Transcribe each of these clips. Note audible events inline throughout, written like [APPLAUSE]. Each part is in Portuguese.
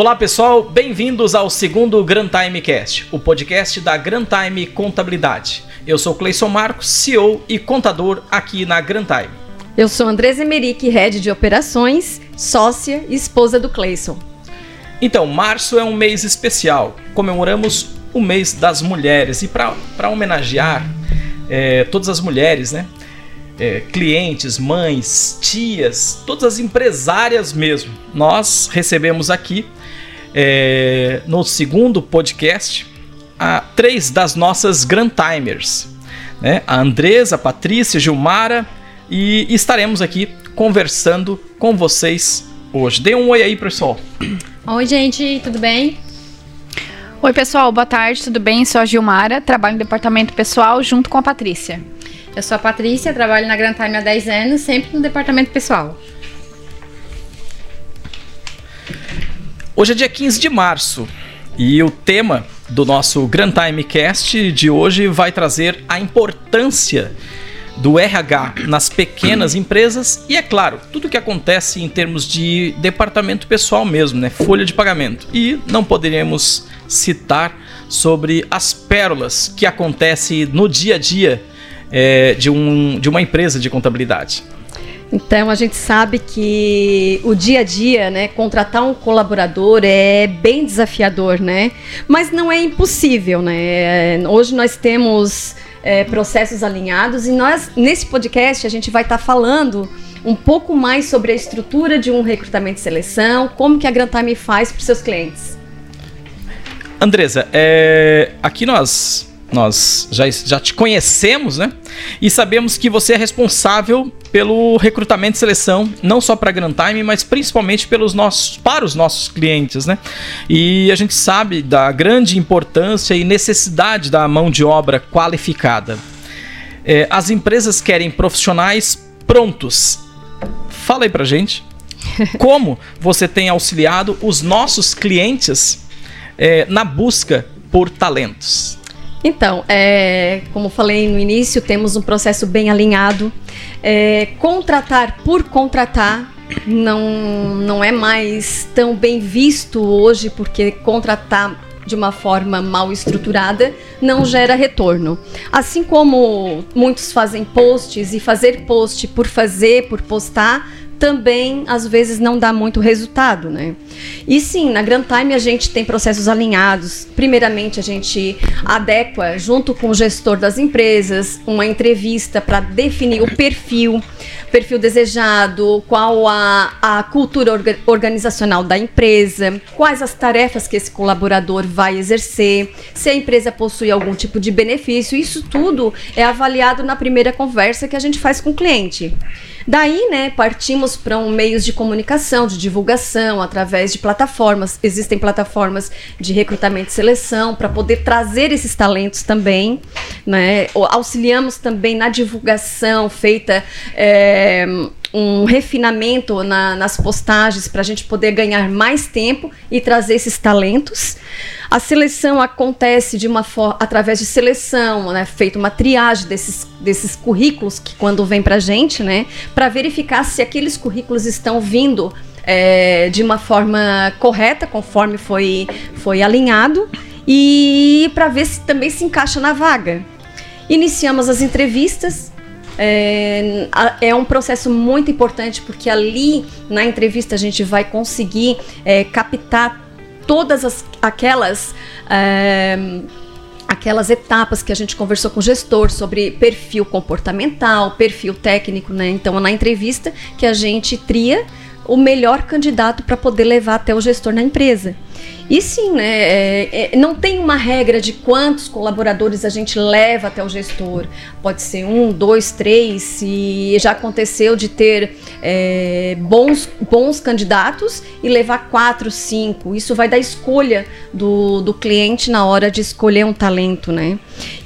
Olá pessoal, bem-vindos ao segundo Grand Time Cast, o podcast da Grand Time Contabilidade. Eu sou Cleison Marcos, CEO e contador aqui na Grand Time. Eu sou Andresa Emerick, head de operações, sócia e esposa do Cleison. Então, março é um mês especial. Comemoramos o mês das mulheres e para homenagear é, todas as mulheres, né? É, clientes, mães, tias, todas as empresárias mesmo. Nós recebemos aqui é, no segundo podcast a três das nossas Grand Timers, né? A Andresa, a Patrícia, a Gilmara e estaremos aqui conversando com vocês hoje. Dê um oi aí, pessoal. Oi, gente, tudo bem? Oi, pessoal, boa tarde, tudo bem? Sou a Gilmara, trabalho no departamento pessoal junto com a Patrícia. Eu sou a Patrícia, trabalho na Grand Time há 10 anos, sempre no departamento pessoal. Hoje é dia 15 de março e o tema do nosso Grand Time Cast de hoje vai trazer a importância do RH nas pequenas empresas e, é claro, tudo que acontece em termos de departamento pessoal mesmo, né? Folha de pagamento. E não poderíamos citar sobre as pérolas que acontecem no dia a dia é, de, um, de uma empresa de contabilidade. Então a gente sabe que o dia a dia, né, contratar um colaborador é bem desafiador, né? Mas não é impossível, né? Hoje nós temos é, processos alinhados e nós nesse podcast a gente vai estar tá falando um pouco mais sobre a estrutura de um recrutamento e seleção, como que a Grantime faz para seus clientes. Andresa, é, aqui nós nós já, já te conhecemos, né? E sabemos que você é responsável pelo recrutamento e seleção, não só para a Grand Time, mas principalmente pelos nossos, para os nossos clientes, né? E a gente sabe da grande importância e necessidade da mão de obra qualificada. É, as empresas querem profissionais prontos. Fala aí pra gente. [LAUGHS] Como você tem auxiliado os nossos clientes é, na busca por talentos? Então, é, como falei no início, temos um processo bem alinhado. É, contratar por contratar não, não é mais tão bem visto hoje, porque contratar de uma forma mal estruturada não gera retorno. Assim como muitos fazem posts e fazer post por fazer, por postar, também às vezes não dá muito resultado, né? E sim, na Grand Time a gente tem processos alinhados. Primeiramente, a gente adequa junto com o gestor das empresas uma entrevista para definir o perfil, perfil desejado, qual a, a cultura orga, organizacional da empresa, quais as tarefas que esse colaborador vai exercer, se a empresa possui algum tipo de benefício. Isso tudo é avaliado na primeira conversa que a gente faz com o cliente. Daí, né, partimos para um meios de comunicação, de divulgação, através de plataformas. Existem plataformas de recrutamento e seleção para poder trazer esses talentos também, né? Auxiliamos também na divulgação feita. É, um refinamento na, nas postagens para a gente poder ganhar mais tempo e trazer esses talentos. A seleção acontece de uma através de seleção, né, feita uma triagem desses, desses currículos que quando vem para a gente, né, para verificar se aqueles currículos estão vindo é, de uma forma correta, conforme foi, foi alinhado, e para ver se também se encaixa na vaga. Iniciamos as entrevistas, é, é, um processo muito importante porque ali na entrevista a gente vai conseguir é, captar todas as, aquelas. É, aquelas etapas que a gente conversou com o gestor sobre perfil comportamental, perfil técnico, né? Então, na entrevista que a gente tria o melhor candidato para poder levar até o gestor na empresa. E sim, né, é, é, não tem uma regra de quantos colaboradores a gente leva até o gestor. Pode ser um, dois, três. E já aconteceu de ter é, bons, bons candidatos e levar quatro, cinco. Isso vai da escolha do, do cliente na hora de escolher um talento, né?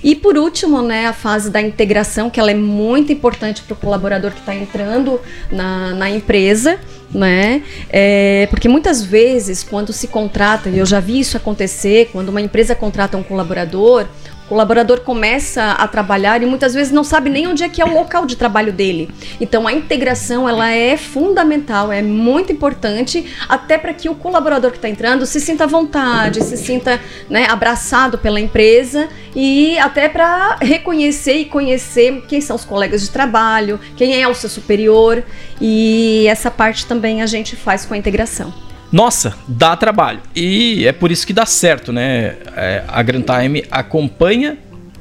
E por último, né, a fase da integração, que ela é muito importante para o colaborador que está entrando na, na empresa né? É, porque muitas vezes, quando se contrata, e eu já vi isso acontecer, quando uma empresa contrata um colaborador, O colaborador começa a trabalhar e muitas vezes não sabe nem onde é que é o local de trabalho dele. Então a integração ela é fundamental, é muito importante até para que o colaborador que está entrando se sinta à vontade, se sinta né, abraçado pela empresa e até para reconhecer e conhecer quem são os colegas de trabalho, quem é o seu superior e essa parte também a gente faz com a integração. Nossa, dá trabalho. E é por isso que dá certo, né? É, a Grand Time acompanha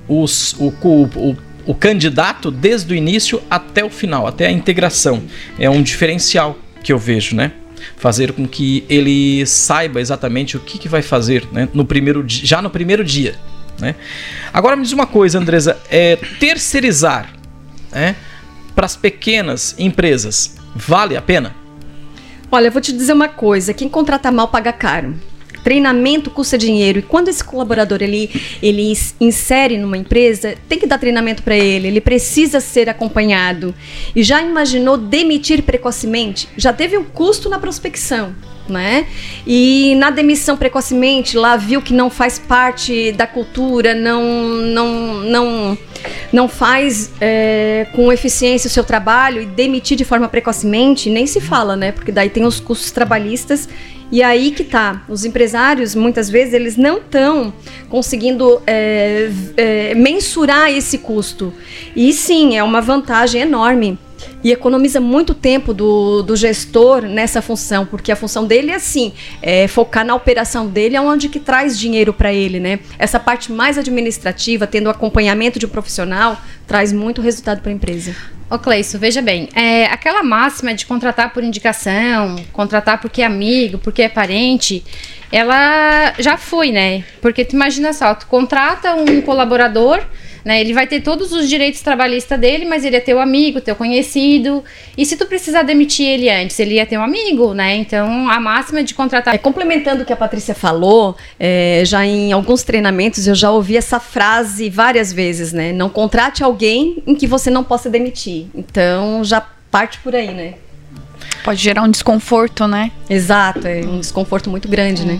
os, o, o, o candidato desde o início até o final, até a integração. É um diferencial que eu vejo, né? Fazer com que ele saiba exatamente o que, que vai fazer né? no primeiro, já no primeiro dia. Né? Agora me diz uma coisa, Andresa: é, terceirizar né, para as pequenas empresas vale a pena? Olha, vou te dizer uma coisa: quem contrata mal paga caro. Treinamento custa dinheiro e quando esse colaborador ele, ele insere numa empresa, tem que dar treinamento para ele, ele precisa ser acompanhado. E já imaginou demitir precocemente? Já teve um custo na prospecção né? E na demissão precocemente, lá viu que não faz parte da cultura, não, não, não, não faz é, com eficiência o seu trabalho e demitir de forma precocemente, nem se fala, né? Porque daí tem os custos trabalhistas e aí que tá. Os empresários, muitas vezes, eles não estão conseguindo é, é, mensurar esse custo. E sim, é uma vantagem enorme e economiza muito tempo do, do gestor nessa função, porque a função dele é assim, é focar na operação dele, aonde que traz dinheiro para ele, né? Essa parte mais administrativa, tendo acompanhamento de um profissional, traz muito resultado para a empresa. Ô Cleison, veja bem, é, aquela máxima de contratar por indicação, contratar porque é amigo, porque é parente, ela já foi, né? Porque tu imagina só, tu contrata um colaborador né? Ele vai ter todos os direitos trabalhistas dele, mas ele é teu amigo, teu conhecido. E se tu precisar demitir ele antes, ele é teu amigo, né? Então a máxima é de contratar. É, complementando o que a Patrícia falou, é, já em alguns treinamentos eu já ouvi essa frase várias vezes, né? Não contrate alguém em que você não possa demitir. Então já parte por aí, né? Pode gerar um desconforto, né? Exato, é um desconforto muito grande, né?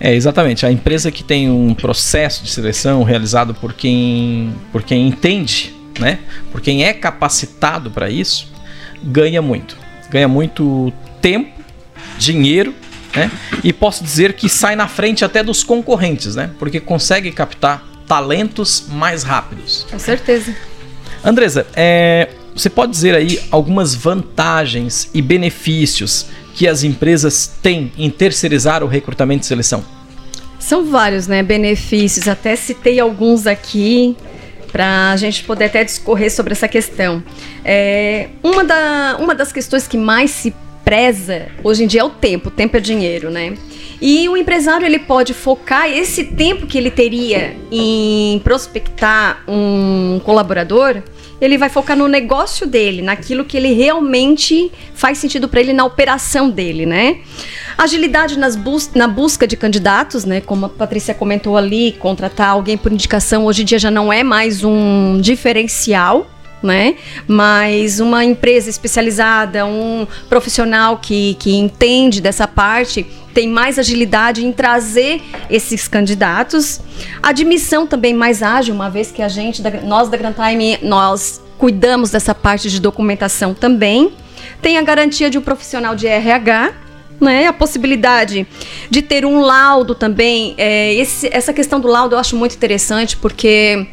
É, exatamente. A empresa que tem um processo de seleção realizado por quem, por quem entende, né? por quem é capacitado para isso, ganha muito. Ganha muito tempo, dinheiro, né? E posso dizer que sai na frente até dos concorrentes, né? Porque consegue captar talentos mais rápidos. Com certeza. Andresa, é, você pode dizer aí algumas vantagens e benefícios que as empresas têm em terceirizar o recrutamento e seleção? São vários, né, benefícios. Até citei alguns aqui para a gente poder até discorrer sobre essa questão. É, uma, da, uma das questões que mais se preza hoje em dia é o tempo. O tempo é dinheiro, né? E o empresário ele pode focar esse tempo que ele teria em prospectar um colaborador ele vai focar no negócio dele, naquilo que ele realmente faz sentido para ele na operação dele, né? Agilidade nas bus na busca de candidatos, né? Como a Patrícia comentou ali, contratar alguém por indicação hoje em dia já não é mais um diferencial, né? Mas uma empresa especializada, um profissional que, que entende dessa parte, tem mais agilidade em trazer esses candidatos. Admissão também mais ágil, uma vez que a gente, nós da Grand Time, nós cuidamos dessa parte de documentação também. Tem a garantia de um profissional de RH, né, a possibilidade de ter um laudo também. É, esse, essa questão do laudo eu acho muito interessante, porque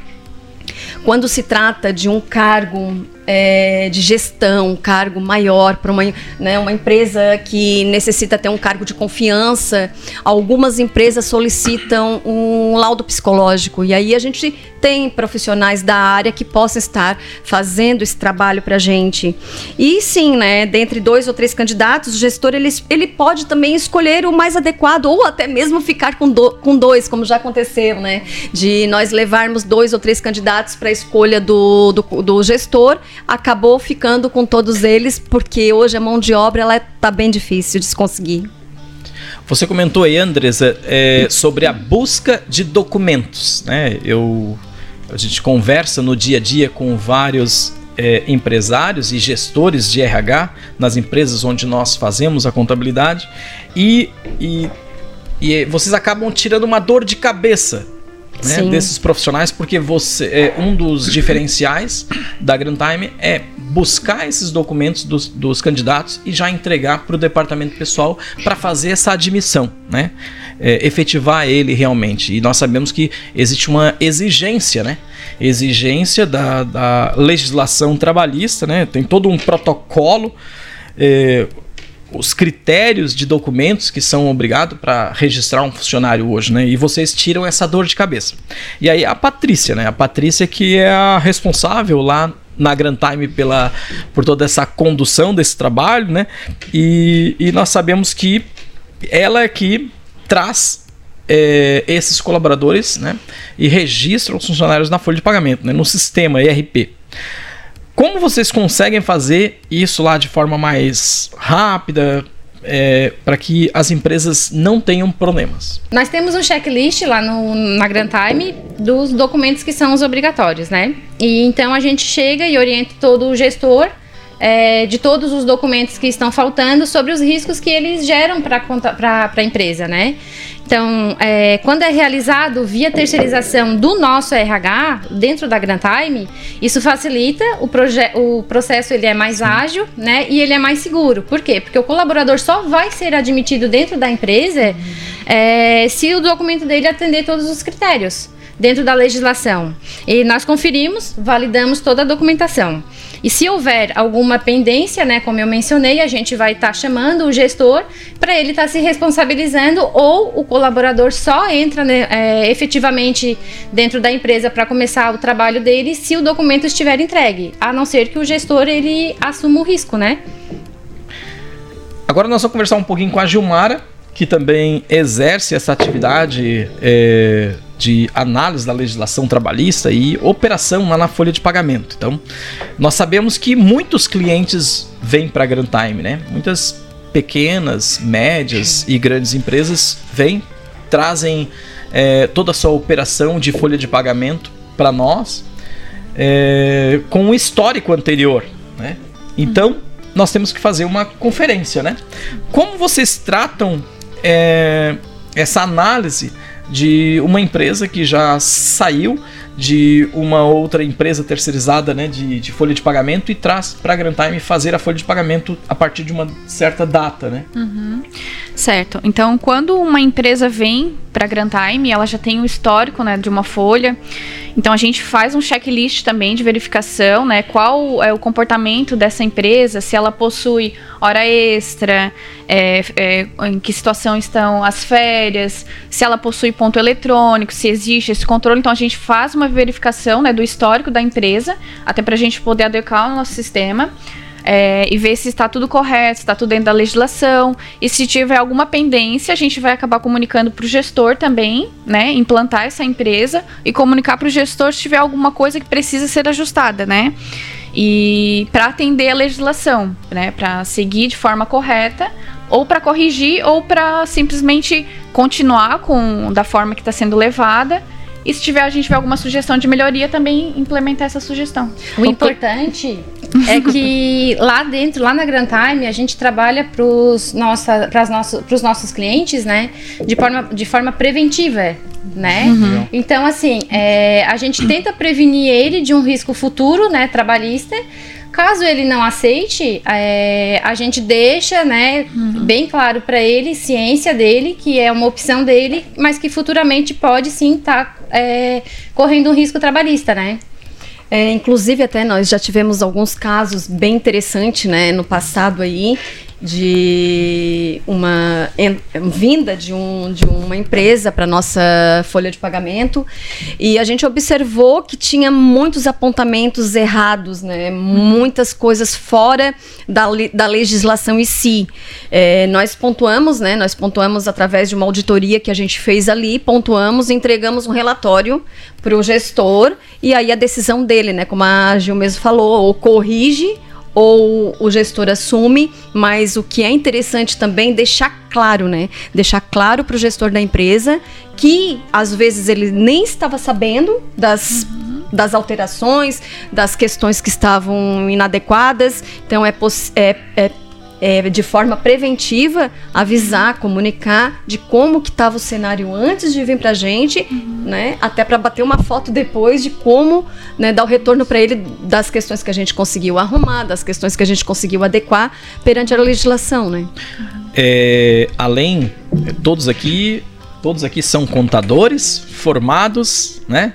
quando se trata de um cargo é, de gestão, um cargo maior para uma, né, uma empresa que necessita ter um cargo de confiança, algumas empresas solicitam um laudo psicológico. E aí a gente tem profissionais da área que possam estar fazendo esse trabalho para a gente. E sim, né, dentre dois ou três candidatos, o gestor ele, ele pode também escolher o mais adequado ou até mesmo ficar com, do, com dois, como já aconteceu, né? De nós levarmos dois ou três candidatos para a escolha do, do, do gestor acabou ficando com todos eles, porque hoje a mão de obra ela tá bem difícil de se conseguir. Você comentou aí, Andresa, é, sobre a busca de documentos. Né? Eu, a gente conversa no dia a dia com vários é, empresários e gestores de RH nas empresas onde nós fazemos a contabilidade e, e, e vocês acabam tirando uma dor de cabeça né, desses profissionais, porque você é, um dos diferenciais da Grand Time é buscar esses documentos dos, dos candidatos e já entregar para o departamento pessoal para fazer essa admissão, né? É, efetivar ele realmente. E nós sabemos que existe uma exigência, né? Exigência da, da legislação trabalhista, né? Tem todo um protocolo. É, os critérios de documentos que são obrigados para registrar um funcionário hoje, né? E vocês tiram essa dor de cabeça. E aí a Patrícia, né? A Patrícia que é a responsável lá na Grand Time pela, por toda essa condução desse trabalho, né? E, e nós sabemos que ela é que traz é, esses colaboradores, né? E registra os funcionários na folha de pagamento, né? No sistema ERP. Como vocês conseguem fazer isso lá de forma mais rápida, é, para que as empresas não tenham problemas? Nós temos um checklist lá no, na Grand Time dos documentos que são os obrigatórios, né? E então a gente chega e orienta todo o gestor é, de todos os documentos que estão faltando sobre os riscos que eles geram para a empresa, né? Então, é, quando é realizado via terceirização do nosso RH dentro da Grand Time, isso facilita o, o processo, ele é mais ágil, né? E ele é mais seguro. Por quê? Porque o colaborador só vai ser admitido dentro da empresa é, se o documento dele atender todos os critérios dentro da legislação. E nós conferimos, validamos toda a documentação. E se houver alguma pendência, né, como eu mencionei, a gente vai estar tá chamando o gestor para ele estar tá se responsabilizando ou o colaborador só entra né, é, efetivamente dentro da empresa para começar o trabalho dele se o documento estiver entregue, a não ser que o gestor ele assuma o risco, né? Agora nós vamos conversar um pouquinho com a Gilmara, que também exerce essa atividade é, de análise da legislação trabalhista e operação lá na folha de pagamento. Então, nós sabemos que muitos clientes vêm para a Grand Time, né? Muitas pequenas, médias e grandes empresas vêm, trazem é, toda a sua operação de folha de pagamento para nós é, com um histórico anterior, né? Então, nós temos que fazer uma conferência, né? Como vocês tratam é, essa análise de uma empresa que já saiu de uma outra empresa terceirizada né, de, de folha de pagamento e traz para a Grantime fazer a folha de pagamento a partir de uma certa data, né? Uhum. Certo. Então, quando uma empresa vem para a Grantime, ela já tem um histórico né, de uma folha. Então, a gente faz um checklist também de verificação, né? Qual é o comportamento dessa empresa, se ela possui hora extra, é, é, em que situação estão as férias, se ela possui ponto eletrônico, se existe esse controle. Então, a gente faz uma uma verificação né, do histórico da empresa, até para a gente poder adequar o nosso sistema. É, e ver se está tudo correto, se está tudo dentro da legislação. E se tiver alguma pendência, a gente vai acabar comunicando para o gestor também, né? Implantar essa empresa e comunicar para o gestor se tiver alguma coisa que precisa ser ajustada, né? E para atender a legislação, né? Para seguir de forma correta, ou para corrigir, ou para simplesmente continuar com da forma que está sendo levada e se tiver, a gente tiver alguma sugestão de melhoria, também implementar essa sugestão. O importante é que lá dentro, lá na Grand Time, a gente trabalha para os nossa, nossos, nossos clientes, né, de forma, de forma preventiva, né? Uhum. Então, assim, é, a gente tenta prevenir ele de um risco futuro, né, trabalhista, Caso ele não aceite, é, a gente deixa, né, uhum. bem claro para ele, ciência dele, que é uma opção dele, mas que futuramente pode sim estar tá, é, correndo um risco trabalhista, né? É, inclusive até nós já tivemos alguns casos bem interessantes, né, no passado aí, de uma vinda de, um, de uma empresa para nossa folha de pagamento e a gente observou que tinha muitos apontamentos errados, né? muitas coisas fora da, da legislação em si. É, nós pontuamos, né? nós pontuamos através de uma auditoria que a gente fez ali, pontuamos, entregamos um relatório para o gestor e aí a decisão dele, né? como a Gil mesmo falou, ou corrige ou o gestor assume, mas o que é interessante também deixar claro, né? Deixar claro para o gestor da empresa que às vezes ele nem estava sabendo das, das alterações, das questões que estavam inadequadas. Então é, é, é é, de forma preventiva, avisar, comunicar de como que estava o cenário antes de vir para a gente, uhum. né? Até para bater uma foto depois de como né, dar o retorno para ele das questões que a gente conseguiu arrumar, das questões que a gente conseguiu adequar perante a legislação, né? É, além, todos aqui todos aqui são contadores formados, né?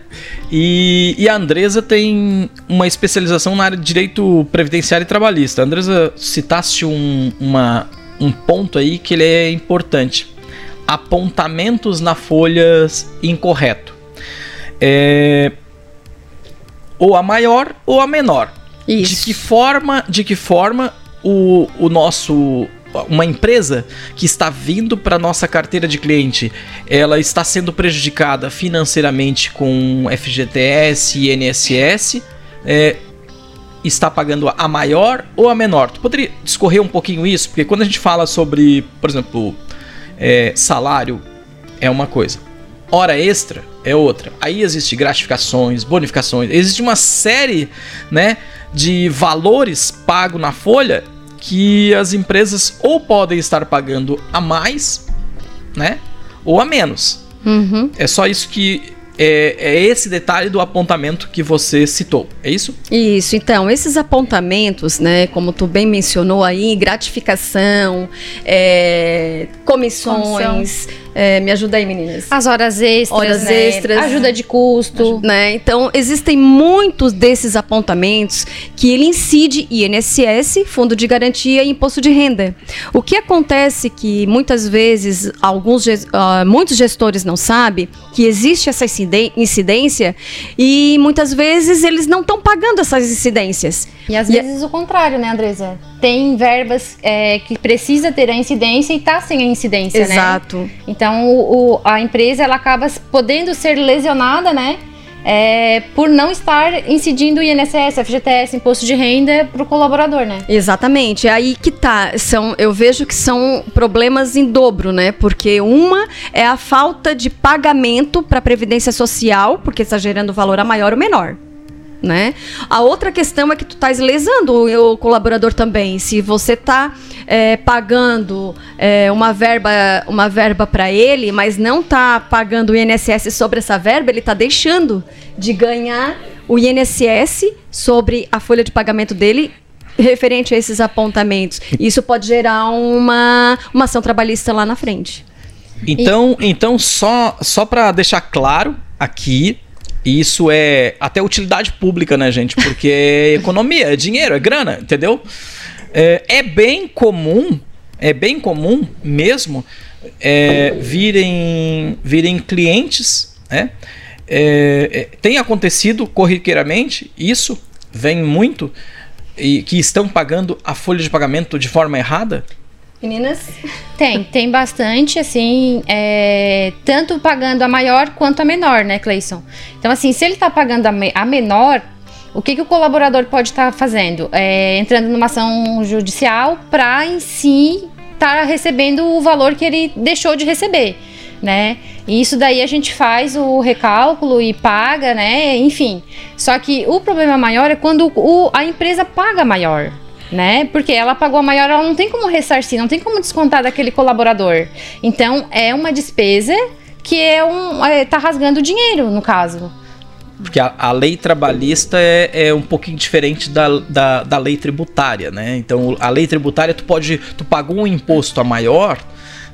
E, e, a Andresa tem uma especialização na área de direito previdenciário e trabalhista. A Andresa citasse um, uma, um ponto aí que ele é importante: apontamentos na folha incorreto. É, ou a maior ou a menor. Isso. De que forma, de que forma o, o nosso uma empresa que está vindo para nossa carteira de cliente, ela está sendo prejudicada financeiramente com FGTS e INSS, é, está pagando a maior ou a menor? Tu poderia discorrer um pouquinho isso? Porque quando a gente fala sobre, por exemplo, é, salário é uma coisa, hora extra é outra. Aí existe gratificações, bonificações, existe uma série, né, de valores pagos na folha que as empresas ou podem estar pagando a mais, né? Ou a menos. Uhum. É só isso que é, é, esse detalhe do apontamento que você citou, é isso? Isso, então, esses apontamentos, né, como tu bem mencionou aí, gratificação, é, comissões, é, me ajuda aí, meninas. As horas extras, horas né? extras, ajuda de custo, né? Então existem muitos desses apontamentos que ele incide INSS, Fundo de Garantia e Imposto de Renda. O que acontece que muitas vezes alguns uh, muitos gestores não sabem que existe essa incidência e muitas vezes eles não estão pagando essas incidências. E às e vezes o contrário, né, Andresa? Tem verbas é, que precisa ter a incidência e está sem a incidência, Exato. né? Exato. Então o, o, a empresa ela acaba podendo ser lesionada, né? É, por não estar incidindo INSS, FGTS, imposto de renda para o colaborador, né? Exatamente. É aí que tá. São, eu vejo que são problemas em dobro, né? Porque uma é a falta de pagamento para a Previdência Social, porque está gerando valor a maior ou menor né? A outra questão é que tu estás lesando o, colaborador também. Se você está é, pagando é, uma verba, uma verba para ele, mas não está pagando o INSS sobre essa verba, ele está deixando de ganhar o INSS sobre a folha de pagamento dele referente a esses apontamentos. Isso pode gerar uma, uma ação trabalhista lá na frente. Então, e... então só, só para deixar claro aqui, isso é até utilidade pública, né, gente? Porque é [LAUGHS] economia, é dinheiro, é grana, entendeu? É, é bem comum, é bem comum mesmo é, virem, virem clientes, né? É, é, tem acontecido corriqueiramente isso, vem muito, e que estão pagando a folha de pagamento de forma errada? Meninas? Tem, tem bastante, assim, é, tanto pagando a maior quanto a menor, né, Cleison? Então, assim, se ele está pagando a, me, a, menor, o que, que o colaborador pode estar tá fazendo? É, entrando numa ação judicial para, em si, estar tá recebendo o valor que ele deixou de receber, né? E isso daí a gente faz o recálculo e paga, né? Enfim. Só que o problema maior é quando o, a empresa paga maior né? Porque ela pagou a maior, ela não tem como ressarcir, não tem como descontar daquele colaborador. Então é uma despesa que é um é, tá rasgando dinheiro no caso. Porque a, a lei trabalhista é, é, um pouquinho diferente da, da, da, lei tributária, né? Então a lei tributária tu pode, tu pagou um imposto a maior,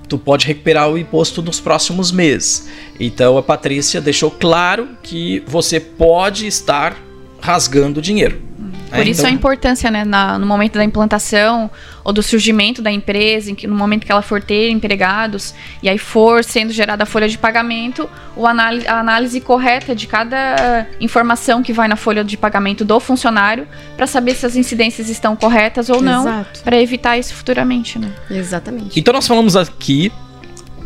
tu pode recuperar o imposto nos próximos meses. Então a Patrícia deixou claro que você pode estar rasgando dinheiro. Por é, isso então... a importância, né, na, no momento da implantação ou do surgimento da empresa, em que, no momento que ela for ter empregados e aí for sendo gerada a folha de pagamento, o análise, a análise correta de cada informação que vai na folha de pagamento do funcionário para saber se as incidências estão corretas ou não, para evitar isso futuramente, né? Exatamente. Então nós falamos aqui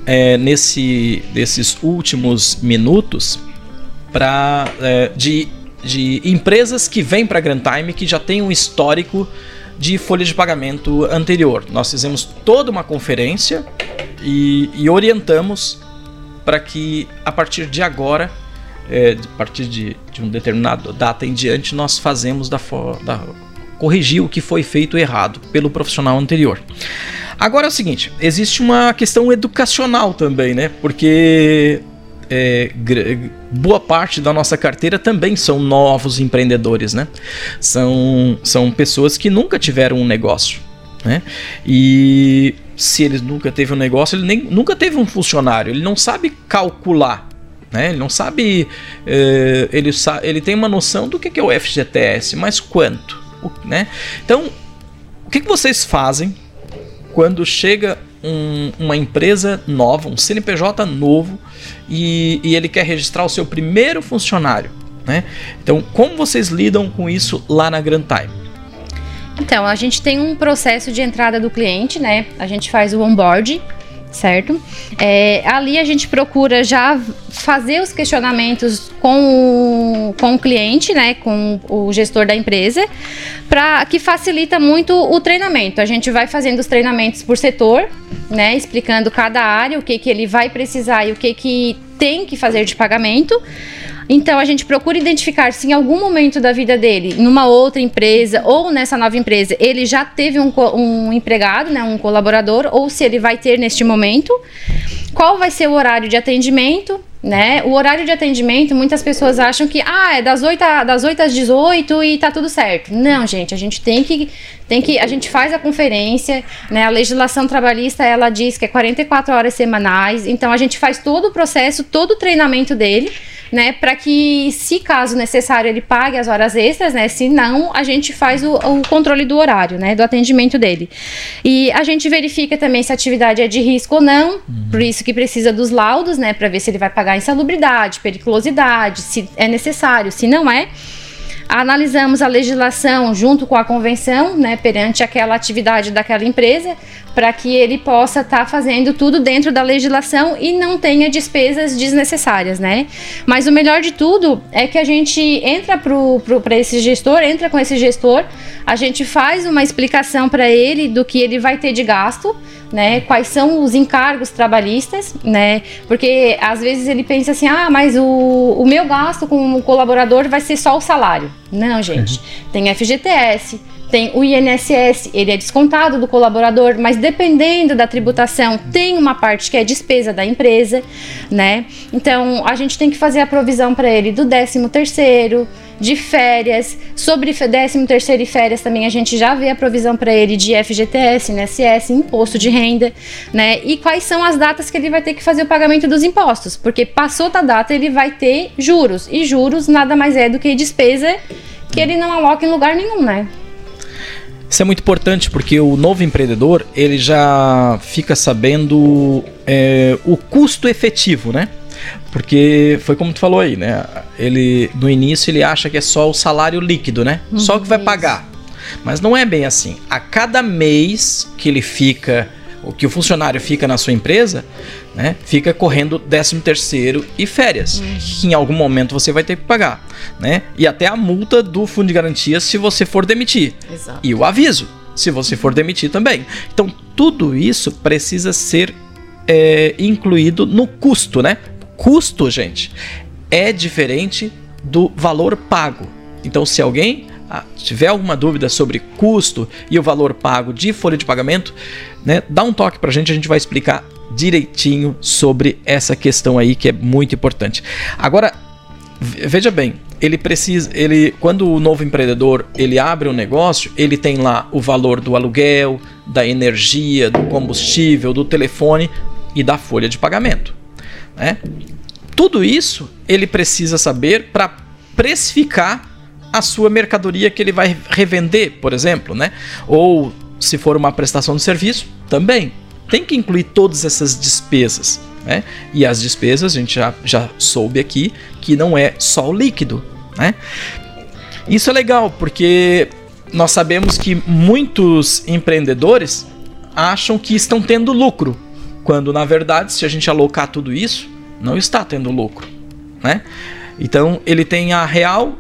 é, nesse, nesses últimos minutos para é, de de empresas que vêm para Grand Time que já tem um histórico de folha de pagamento anterior. Nós fizemos toda uma conferência e, e orientamos para que a partir de agora, é, a partir de, de um determinado data em diante, nós fazemos da, da corrigir o que foi feito errado pelo profissional anterior. Agora é o seguinte, existe uma questão educacional também, né? Porque é, boa parte da nossa carteira também são novos empreendedores, né? São, são pessoas que nunca tiveram um negócio, né? E se ele nunca teve um negócio, ele nem, nunca teve um funcionário, ele não sabe calcular. Né? Ele não sabe. É, ele, ele tem uma noção do que é o FGTS, mas quanto? O, né? Então, o que, que vocês fazem quando chega um, uma empresa nova, um CNPJ novo, e, e ele quer registrar o seu primeiro funcionário? Né? Então, como vocês lidam com isso lá na Grand Time? Então, a gente tem um processo de entrada do cliente, né? A gente faz o onboard, certo? É, ali a gente procura já fazer os questionamentos com o, com o cliente, né, com o gestor da empresa, para que facilita muito o treinamento. A gente vai fazendo os treinamentos por setor, né, explicando cada área, o que, que ele vai precisar e o que, que tem que fazer de pagamento. Então a gente procura identificar se em algum momento da vida dele, numa outra empresa ou nessa nova empresa, ele já teve um, um empregado, né, um colaborador, ou se ele vai ter neste momento. Qual vai ser o horário de atendimento? Né? O horário de atendimento, muitas pessoas acham que ah, é das 8, das 8 às 18 e tá tudo certo. Não, gente, a gente tem que, tem que. A gente faz a conferência, né? A legislação trabalhista ela diz que é 44 horas semanais, então a gente faz todo o processo, todo o treinamento dele né, para que, se caso necessário, ele pague as horas extras, né, se não, a gente faz o, o, controle do horário, né, do atendimento dele. E a gente verifica também se a atividade é de risco ou não, uhum. por isso que precisa dos laudos, né, para ver se ele vai pagar insalubridade, periculosidade, se é necessário, se não é analisamos a legislação junto com a convenção, né, perante aquela atividade daquela empresa, para que ele possa estar tá fazendo tudo dentro da legislação e não tenha despesas desnecessárias, né? Mas o melhor de tudo é que a gente entra para esse gestor, entra com esse gestor, a gente faz uma explicação para ele do que ele vai ter de gasto, né? Quais são os encargos trabalhistas, né? Porque às vezes ele pensa assim, ah, mas o, o meu gasto com o colaborador vai ser só o salário. Não, gente. Tem FGTS, tem o INSS, ele é descontado do colaborador, mas dependendo da tributação, tem uma parte que é despesa da empresa, né? Então, a gente tem que fazer a provisão para ele do 13 terceiro, de férias, sobre 13 terceiro e férias também a gente já vê a provisão para ele de FGTS, INSS, imposto de renda, né? E quais são as datas que ele vai ter que fazer o pagamento dos impostos? Porque passou da data ele vai ter juros e juros nada mais é do que despesa que ele não aloca em lugar nenhum, né? Isso é muito importante porque o novo empreendedor ele já fica sabendo é, o custo efetivo, né? Porque foi como tu falou aí, né? Ele no início ele acha que é só o salário líquido, né? Uhum, só o que vai pagar. Mas não é bem assim. A cada mês que ele fica o que o funcionário fica na sua empresa, né, fica correndo 13 terceiro e férias, que em algum momento você vai ter que pagar, né? E até a multa do fundo de garantia se você for demitir. Exato. E o aviso, se você for demitir também. Então, tudo isso precisa ser é, incluído no custo, né? Custo, gente, é diferente do valor pago. Então, se alguém ah, tiver alguma dúvida sobre custo e o valor pago de folha de pagamento, né, dá um toque para a gente, a gente vai explicar direitinho sobre essa questão aí que é muito importante. Agora, veja bem, ele precisa, ele quando o novo empreendedor ele abre um negócio, ele tem lá o valor do aluguel, da energia, do combustível, do telefone e da folha de pagamento, né? Tudo isso ele precisa saber para precificar a sua mercadoria que ele vai revender, por exemplo, né? Ou se for uma prestação de serviço, também tem que incluir todas essas despesas. Né? E as despesas, a gente já, já soube aqui que não é só o líquido. Né? Isso é legal porque nós sabemos que muitos empreendedores acham que estão tendo lucro, quando na verdade, se a gente alocar tudo isso, não está tendo lucro. Né? Então ele tem a real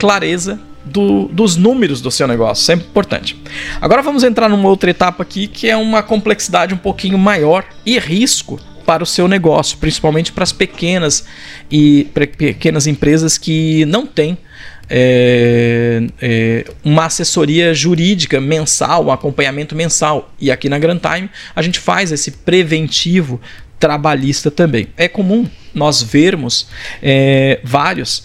clareza do, dos números do seu negócio, sempre importante. Agora vamos entrar numa outra etapa aqui que é uma complexidade um pouquinho maior e risco para o seu negócio, principalmente para as pequenas e pequenas empresas que não têm é, é, uma assessoria jurídica mensal, um acompanhamento mensal. E aqui na Grand Time a gente faz esse preventivo trabalhista também. É comum nós vermos é, vários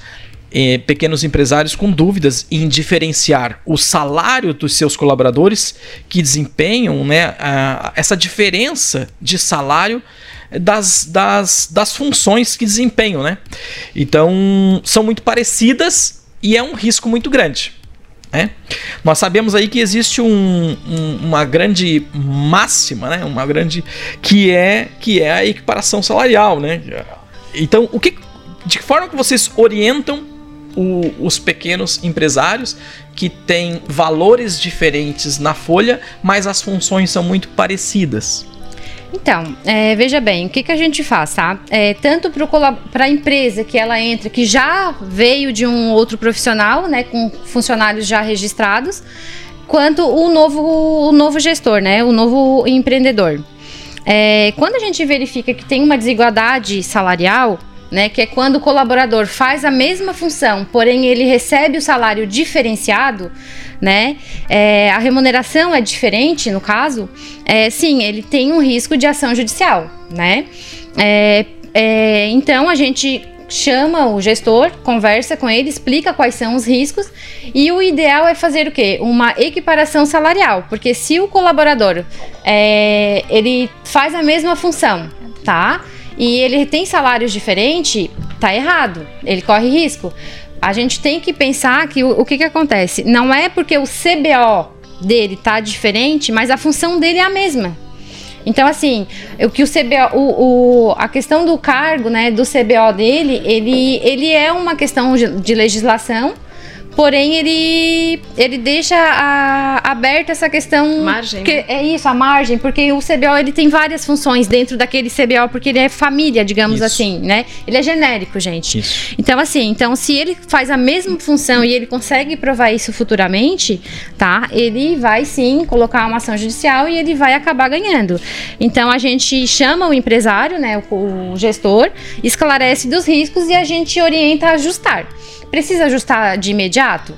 é, pequenos empresários com dúvidas em diferenciar o salário dos seus colaboradores que desempenham né, a, essa diferença de salário das, das, das funções que desempenham. Né? Então, são muito parecidas e é um risco muito grande. Né? Nós sabemos aí que existe um, um, uma grande máxima, né? uma grande que é que é a equiparação salarial, né? Então, o que, de que forma que vocês orientam o, os pequenos empresários que têm valores diferentes na folha, mas as funções são muito parecidas? Então, é, veja bem, o que, que a gente faz, tá? É, tanto para a empresa que ela entra, que já veio de um outro profissional, né, com funcionários já registrados, quanto o novo, o novo gestor, né, o novo empreendedor. É, quando a gente verifica que tem uma desigualdade salarial, né, que é quando o colaborador faz a mesma função, porém ele recebe o salário diferenciado, né, é, a remuneração é diferente no caso, é, sim, ele tem um risco de ação judicial, né. É, é, então a gente chama o gestor, conversa com ele, explica quais são os riscos e o ideal é fazer o quê? Uma equiparação salarial, porque se o colaborador é, ele faz a mesma função, tá? E ele tem salários diferentes, tá errado. Ele corre risco. A gente tem que pensar que o, o que, que acontece? Não é porque o CBO dele tá diferente, mas a função dele é a mesma. Então, assim, o que o CBO, o, o, a questão do cargo, né, do CBO dele, ele, ele é uma questão de legislação Porém, ele, ele deixa a, aberta essa questão. Margem. Que, né? É isso, a margem, porque o CBO ele tem várias funções dentro daquele CBO, porque ele é família, digamos isso. assim, né? Ele é genérico, gente. Isso. Então, assim, então, se ele faz a mesma função e ele consegue provar isso futuramente, tá? Ele vai sim colocar uma ação judicial e ele vai acabar ganhando. Então, a gente chama o empresário, né? O, o gestor, esclarece dos riscos e a gente orienta a ajustar. Precisa ajustar de imediato?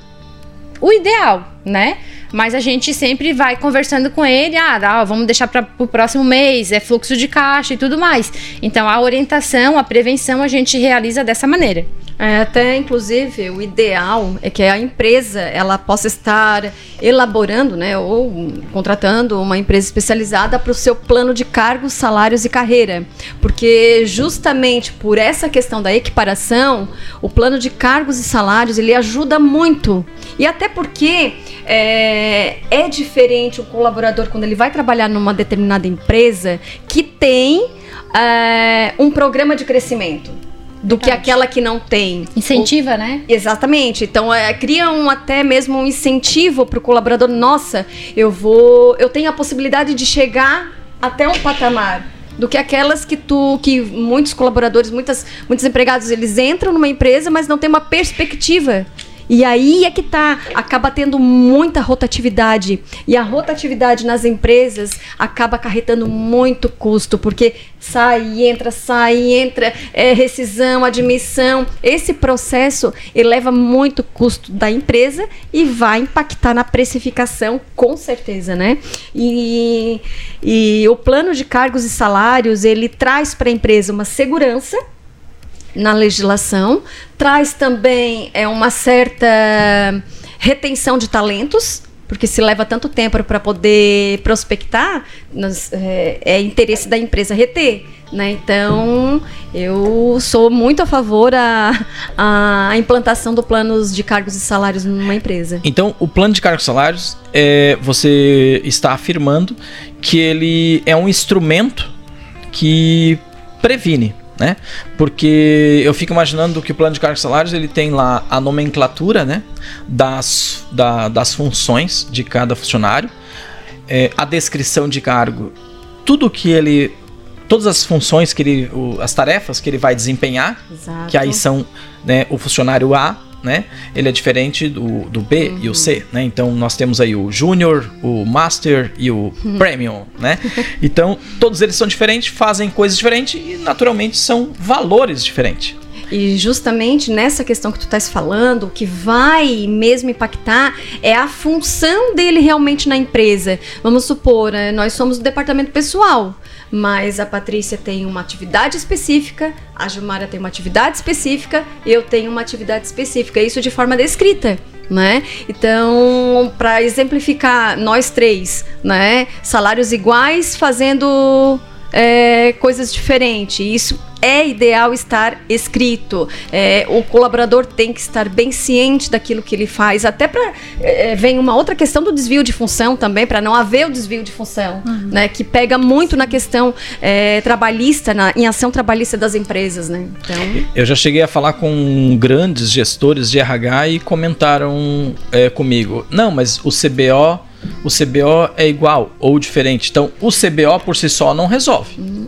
O ideal, né? Mas a gente sempre vai conversando com ele, ah, vamos deixar para o próximo mês, é fluxo de caixa e tudo mais. Então a orientação, a prevenção a gente realiza dessa maneira. É, até, inclusive, o ideal é que a empresa ela possa estar elaborando, né, ou contratando uma empresa especializada para o seu plano de cargos, salários e carreira, porque justamente por essa questão da equiparação, o plano de cargos e salários ele ajuda muito. E até porque é, é diferente o colaborador quando ele vai trabalhar numa determinada empresa que tem é, um programa de crescimento do que aquela que não tem. Incentiva, né? Exatamente. Então é, cria um, até mesmo um incentivo para o colaborador. Nossa, eu vou, eu tenho a possibilidade de chegar até um patamar do que aquelas que tu que muitos colaboradores, muitas muitos empregados eles entram numa empresa, mas não tem uma perspectiva e aí é que tá, acaba tendo muita rotatividade. E a rotatividade nas empresas acaba acarretando muito custo, porque sai, entra, sai, entra, é, rescisão, admissão. Esse processo eleva muito custo da empresa e vai impactar na precificação, com certeza, né? E, e o plano de cargos e salários, ele traz para a empresa uma segurança na legislação, traz também é, uma certa retenção de talentos, porque se leva tanto tempo para poder prospectar, é, é, interesse da empresa reter. Né? Então, eu sou muito a favor a, a implantação do planos de cargos e salários numa empresa. Então, o plano de cargos e salários, é, você está afirmando que ele é um instrumento que previne né? Porque eu fico imaginando que o plano de cargos salários ele tem lá a nomenclatura, né? Das, da, das funções de cada funcionário, é, a descrição de cargo, tudo que ele, todas as funções que ele, o, as tarefas que ele vai desempenhar, Exato. que aí são, né? O funcionário A né? Ele é diferente do, do B uhum. e o C, né? Então nós temos aí o Júnior, o Master e o uhum. Premium, né? [LAUGHS] Então todos eles são diferentes, fazem coisas diferentes e naturalmente são valores diferentes. E justamente nessa questão que tu estás falando, o que vai mesmo impactar é a função dele realmente na empresa. Vamos supor, né, nós somos do departamento pessoal mas a Patrícia tem uma atividade específica, a Gilmara tem uma atividade específica, eu tenho uma atividade específica, isso de forma descrita. Né? Então, para exemplificar nós três, né, salários iguais fazendo é, coisas diferentes. Isso é ideal estar escrito. É, o colaborador tem que estar bem ciente daquilo que ele faz. Até para é, vem uma outra questão do desvio de função também, para não haver o desvio de função, uhum. né? Que pega muito na questão é, trabalhista, na, em ação trabalhista das empresas, né? Então... Eu já cheguei a falar com grandes gestores de RH e comentaram é, comigo: não, mas o CBO o CBO é igual ou diferente. Então, o CBO por si só não resolve. Uhum.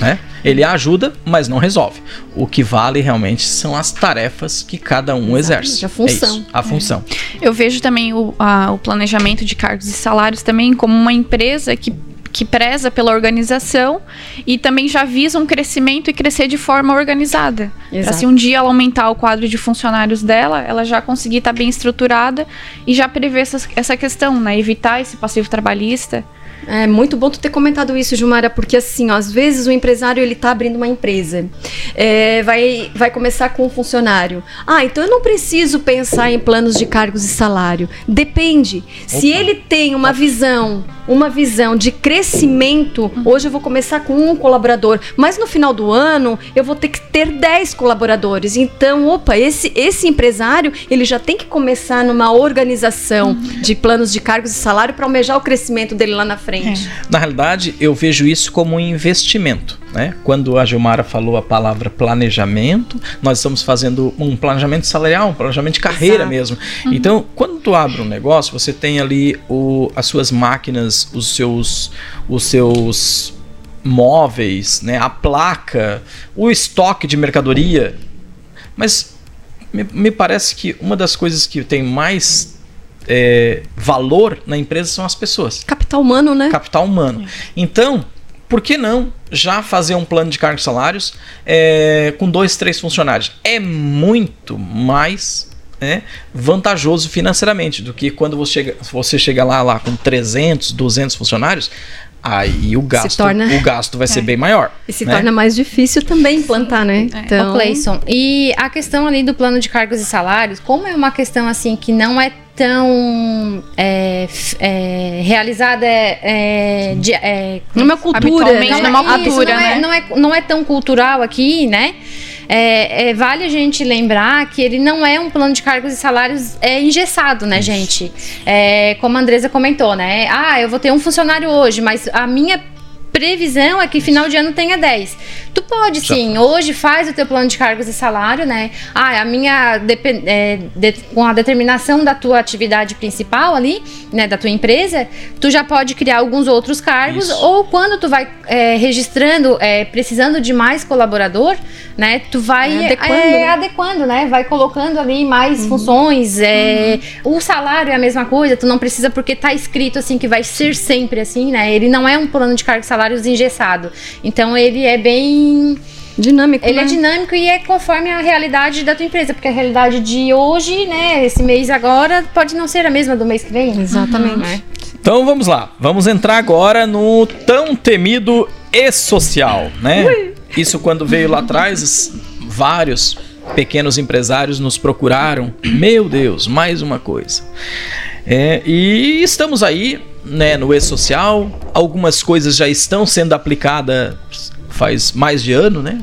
Né? Ele ajuda, mas não resolve. O que vale realmente são as tarefas que cada um exerce. A função. É isso, a função. Eu vejo também o, a, o planejamento de cargos e salários também como uma empresa que que preza pela organização e também já visa um crescimento e crescer de forma organizada. Para se um dia ela aumentar o quadro de funcionários dela, ela já conseguir estar tá bem estruturada e já prever essa, essa questão, né? Evitar esse passivo trabalhista. É muito bom tu ter comentado isso, Jumara, porque assim, ó, às vezes o empresário ele tá abrindo uma empresa, é, vai, vai começar com um funcionário. Ah, então eu não preciso pensar em planos de cargos e salário. Depende. Se ele tem uma visão, uma visão de crescimento, hoje eu vou começar com um colaborador, mas no final do ano eu vou ter que ter 10 colaboradores. Então, opa, esse, esse empresário ele já tem que começar numa organização uhum. de planos de cargos e salário para almejar o crescimento dele lá na frente frente. É. Na realidade, eu vejo isso como um investimento. Né? Quando a Gilmara falou a palavra planejamento, nós estamos fazendo um planejamento salarial, um planejamento de carreira Exato. mesmo. Uhum. Então, quando tu abre um negócio, você tem ali o, as suas máquinas, os seus, os seus móveis, né? a placa, o estoque de mercadoria. Mas me, me parece que uma das coisas que tem mais é, valor na empresa são as pessoas. Capital humano, né? Capital humano. Então, por que não já fazer um plano de cargos e salários é, com dois, três funcionários? É muito mais é, vantajoso financeiramente do que quando você chega, você chega lá, lá com 300, 200 funcionários. Aí o gasto, torna... o gasto vai é. ser bem maior. E se né? torna mais difícil também implantar, né? É. Então... Clayson, e a questão ali do plano de cargos e salários, como é uma questão assim que não é tão é, é, realizada é, de, é, numa cultura, né? não, numa é cultura, não, é, né? não, é, não é tão cultural aqui, né? É, é, vale a gente lembrar que ele não é um plano de cargos e salários é, engessado, né, gente? É, como a Andresa comentou, né? Ah, eu vou ter um funcionário hoje, mas a minha previsão é que final de ano tenha 10. Tu pode sim, hoje faz o teu plano de cargos e salário, né? Ah, a minha é, de, com a determinação da tua atividade principal ali, né, da tua empresa, tu já pode criar alguns outros cargos Isso. ou quando tu vai é, registrando, é, precisando de mais colaborador, né? Tu vai é, adequando, é, né? adequando, né? Vai colocando ali mais uhum. funções. É, uhum. O salário é a mesma coisa, tu não precisa porque tá escrito assim que vai ser sempre assim, né? Ele não é um plano de cargos e salários engessado. Então ele é bem Dinâmico. Ele é né? é dinâmico e é conforme a realidade da tua empresa, porque a realidade de hoje, né, esse mês agora, pode não ser a mesma do mês que vem. Exatamente. Uhum? Então vamos lá, vamos entrar agora no tão temido e-social, né? Ui. Isso quando veio lá atrás, vários pequenos empresários nos procuraram. Meu Deus, mais uma coisa. É, e estamos aí, né, no e-social. Algumas coisas já estão sendo aplicadas faz mais de ano, né?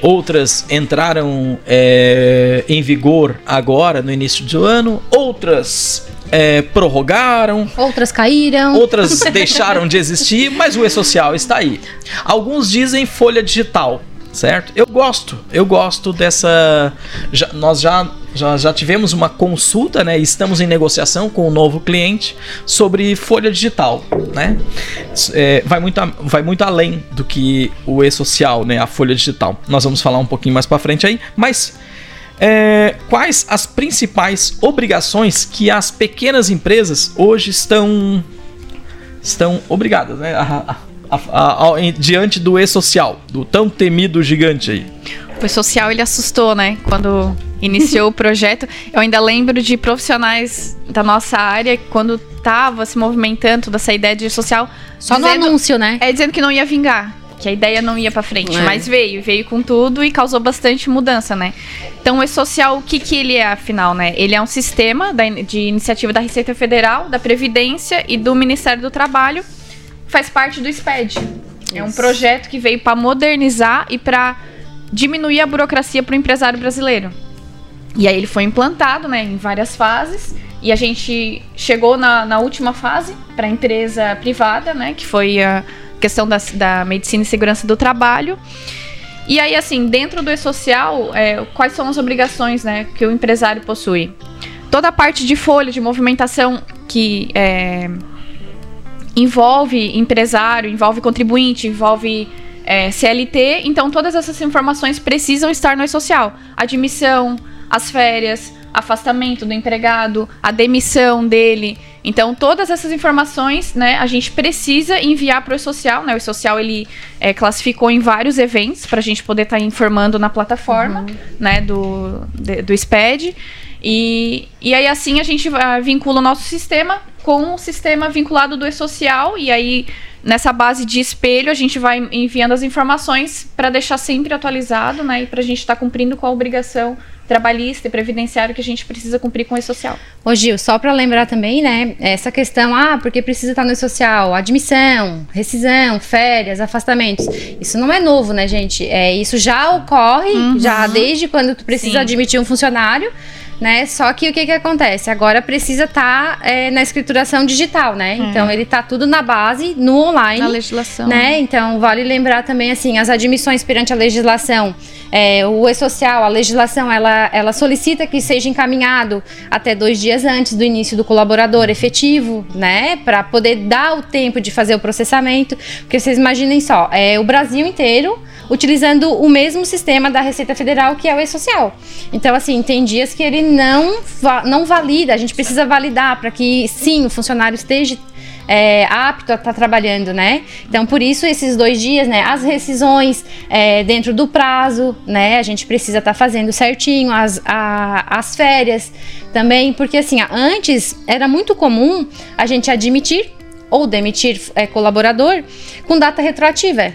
Outras entraram é, em vigor agora, no início do ano. Outras é, prorrogaram. Outras caíram. Outras [LAUGHS] deixaram de existir, mas o e-social está aí. Alguns dizem folha digital certo? Eu gosto, eu gosto dessa. Já, nós já, já, já tivemos uma consulta, né? Estamos em negociação com um novo cliente sobre folha digital, né? É, vai, muito, vai muito além do que o e-social, né? A folha digital. Nós vamos falar um pouquinho mais para frente aí, mas. É, quais as principais obrigações que as pequenas empresas hoje estão estão obrigadas né, a, a, a, a, diante do e-social, do tão temido gigante aí? O social ele assustou, né? Quando iniciou o projeto. Eu ainda lembro de profissionais da nossa área quando tava se movimentando toda essa ideia de social. Só dizendo, no anúncio, né? É dizendo que não ia vingar. Que a ideia não ia para frente, É. mas veio, veio com tudo e causou bastante mudança, né? Então, o E-Social, o que, que ele é, afinal, né? Ele é um sistema da de iniciativa da Receita Federal, da Previdência e do Ministério do Trabalho, faz parte do SPED. É um Isso. projeto que veio para modernizar e para diminuir a burocracia para o empresário brasileiro. E aí ele foi implantado, né, em várias fases. E a gente chegou na, na última fase para a empresa privada, né, que foi a questão da, da medicina e segurança do trabalho. E aí, assim, dentro do e-social, é, quais são as obrigações, né, que o empresário possui? Toda a parte de folha, de movimentação que é, envolve empresário, envolve contribuinte, envolve é, CLT, então todas essas informações precisam estar no e-social. Admissão, as férias, afastamento do empregado, a demissão dele. Então todas essas informações, né, a gente precisa enviar para o e-social, né? O e-social ele é, classificou em vários eventos para a gente poder estar informando na plataforma, né, do de- do SPED. E, e aí assim a gente ah, vincula o nosso sistema com o sistema vinculado do e-social e aí nessa base de espelho a gente vai enviando as informações para deixar sempre atualizado, né, e para a gente estar cumprindo com a obrigação trabalhista e previdenciária que a gente precisa cumprir com o e-social. Ô Gil, só para lembrar também, né, essa questão, ah, porque precisa estar no social, admissão, rescisão, férias, afastamentos. Isso não é novo, né, gente? É, isso já ocorre, já desde quando tu precisa Sim. admitir um funcionário, né? Só que o que que acontece? Agora precisa estar na escrituração digital, né? Então ele tá tudo na base, no online. Na legislação. Né? Então, vale lembrar também, assim, as admissões perante a legislação. É, o E-Social, a legislação, ela, ela solicita que seja encaminhado até dois dias antes do início do colaborador efetivo, né? Para poder dar o tempo de fazer o processamento. Porque vocês imaginem só, é o Brasil inteiro utilizando o mesmo sistema da Receita Federal, que é o E-Social. Então, assim, tem dias que ele não, não valida, a gente precisa validar para que, sim, o funcionário esteja é, apto a estar trabalhando, né? Então, por isso, esses dois dias, né? As rescisões é, dentro do prazo, né? A gente precisa estar fazendo certinho, as, a- as férias também, porque assim, antes era muito comum a gente admitir ou demitir é, colaborador com data retroativa.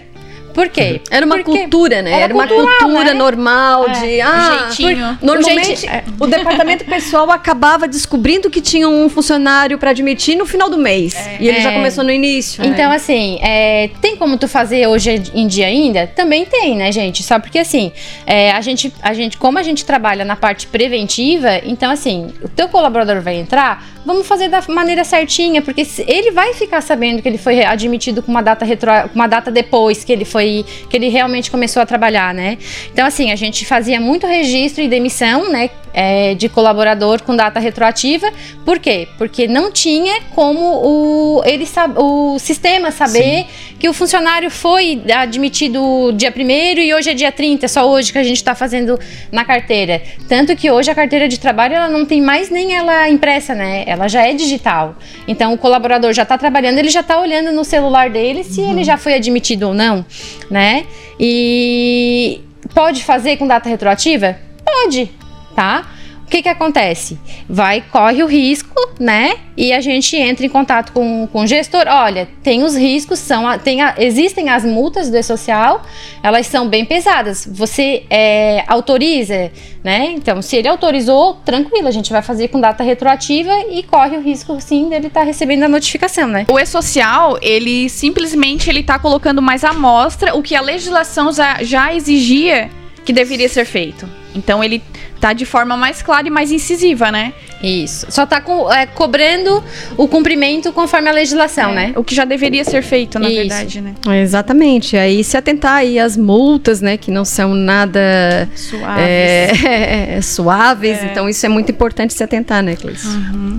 Por quê? Era uma Porque cultura, né? era Era, uma cultural, cultura né? normal É, de. Ah, jeitinho. por- normalmente é. o departamento pessoal acabava descobrindo que tinha um funcionário para admitir no final do mês. E ele já É. começou no início. Então, assim, é, tem como tu fazer hoje em dia ainda? Também tem, né, gente? Só porque, assim, é, a, gente, a gente, como a gente trabalha na parte preventiva, então, assim, o teu colaborador vai entrar, vamos fazer da maneira certinha, porque se- ele vai ficar sabendo que ele foi admitido com uma data retro, com uma data depois que ele foi, que ele realmente começou a trabalhar, né? Então, assim, a gente fazia muito registro e demissão, né, é, de colaborador com data retroativa. Por quê? Porque não tinha como o, ele o sistema saber que o funcionário foi admitido dia 1 e hoje é dia 30, é só hoje que a gente está fazendo na carteira. Tanto que hoje a carteira de trabalho ela não tem mais nem ela impressa, né? Ela já é digital. Então o colaborador já está trabalhando, ele já está olhando no celular dele se ele já foi admitido ou não, né? E pode fazer com data retroativa? Pode, tá? O que que acontece? Vai, corre o risco, né? E a gente entra em contato com, com o gestor. Olha, tem os riscos, são tem a- existem as multas do E-Social, elas são bem pesadas. Você é, autoriza, né? Então, se ele autorizou, tranquilo, a gente vai fazer com data retroativa e corre o risco, sim, dele estar recebendo a notificação, né? O e-social, ele simplesmente ele tá colocando mais à mostra o que a legislação já, já exigia que deveria ser feito. Então ele tá de forma mais clara e mais incisiva, né? Isso. Só tá co- é, cobrando o cumprimento conforme a legislação, né? O que já deveria ser feito, na Isso. verdade, né? Exatamente. Aí se atentar aí às multas, né? Que não são nada Suave. [LAUGHS] é, suaves. Então isso é muito importante se atentar, né, Cleice?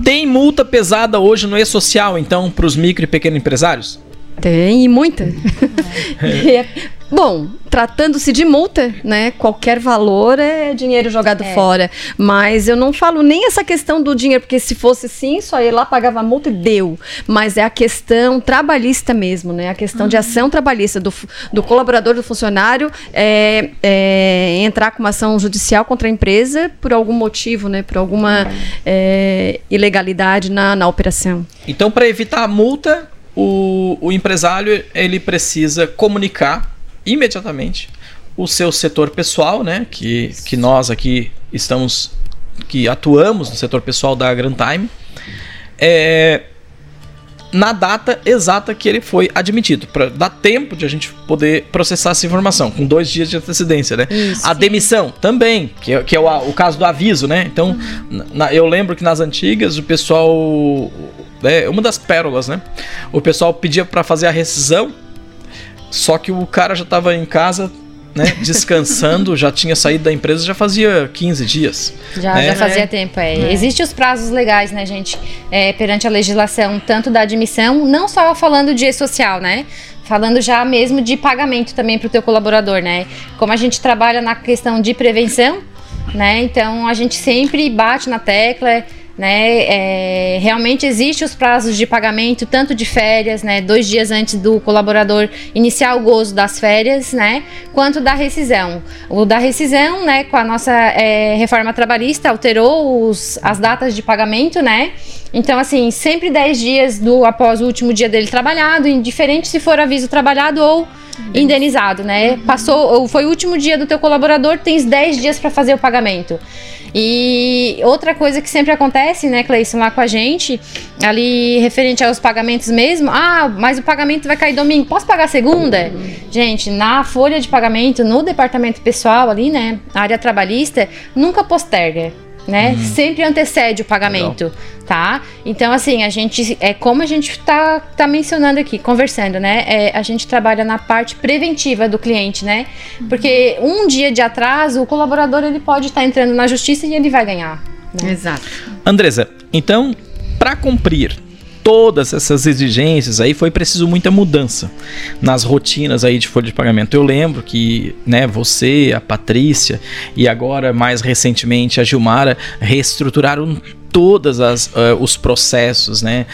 Tem multa pesada hoje no e-social, então, para os micro e pequenos empresários? Tem, e muita. [LAUGHS] E é- Bom, tratando-se de multa, né? Qualquer valor é dinheiro jogado É. fora. Mas eu não falo nem essa questão do dinheiro, porque se fosse sim, só ia lá, pagava a multa e deu. Mas é a questão trabalhista mesmo, né? A questão de ação trabalhista do, do colaborador, do funcionário, é, é, entrar com uma ação judicial contra a empresa por algum motivo, né? Por alguma é, ilegalidade na, na operação. Então, para evitar a multa, o, o empresário ele precisa comunicar imediatamente o seu setor pessoal, né? Que, que nós aqui estamos, que atuamos no setor pessoal da Grand Time, é, na data exata que ele foi admitido, para dar tempo de a gente poder processar essa informação, com dois dias de antecedência, né? Isso. A demissão também, que é, que é o, o caso do aviso, né? Então, na- eu lembro que nas antigas o pessoal. É uma das pérolas, né? O pessoal pedia pra fazer a rescisão, só que o cara já tava em casa, né? [LAUGHS] Descansando, já tinha saído da empresa já fazia 15 dias. Já, né? já fazia tempo, é. Existem os prazos legais, né, gente, é, perante a legislação, tanto da admissão, não só falando de social, né? Falando já mesmo de pagamento também para o teu colaborador, né? Como a gente trabalha na questão de prevenção, né? Então a gente sempre bate na tecla, né? É, realmente existe os prazos de pagamento, tanto de férias, né? Dois dias antes do colaborador iniciar o gozo das férias, né? Quanto da rescisão. O da rescisão, né? Com a nossa é, reforma trabalhista, alterou os, as datas de pagamento, né? Então, assim, sempre 10 dias do após o último dia dele trabalhado, indiferente se for aviso trabalhado ou indenizado, né? Passou, ou foi o último dia do teu colaborador, tens 10 dias para fazer o pagamento. E outra coisa que sempre acontece, né, Cleison, lá com a gente, ali referente aos pagamentos mesmo, ah, mas o pagamento vai cair domingo, posso pagar segunda? Gente, na folha de pagamento, no departamento pessoal ali, né, na área trabalhista, nunca posterga. Né? Sempre antecede o pagamento, tá? Então, assim, a gente é como a gente tá, tá mencionando aqui, conversando, né? É, a gente trabalha na parte preventiva do cliente, né? Porque um dia de atraso, o colaborador ele pode estar entrando na justiça e ele vai ganhar. Né? Exato. Andresa, então, para cumprir todas essas exigências aí foi preciso muita mudança nas rotinas aí de folha de pagamento. Eu lembro que, né, você, a Patrícia e agora mais recentemente a Gilmara reestruturaram todas as eh, os processos, né?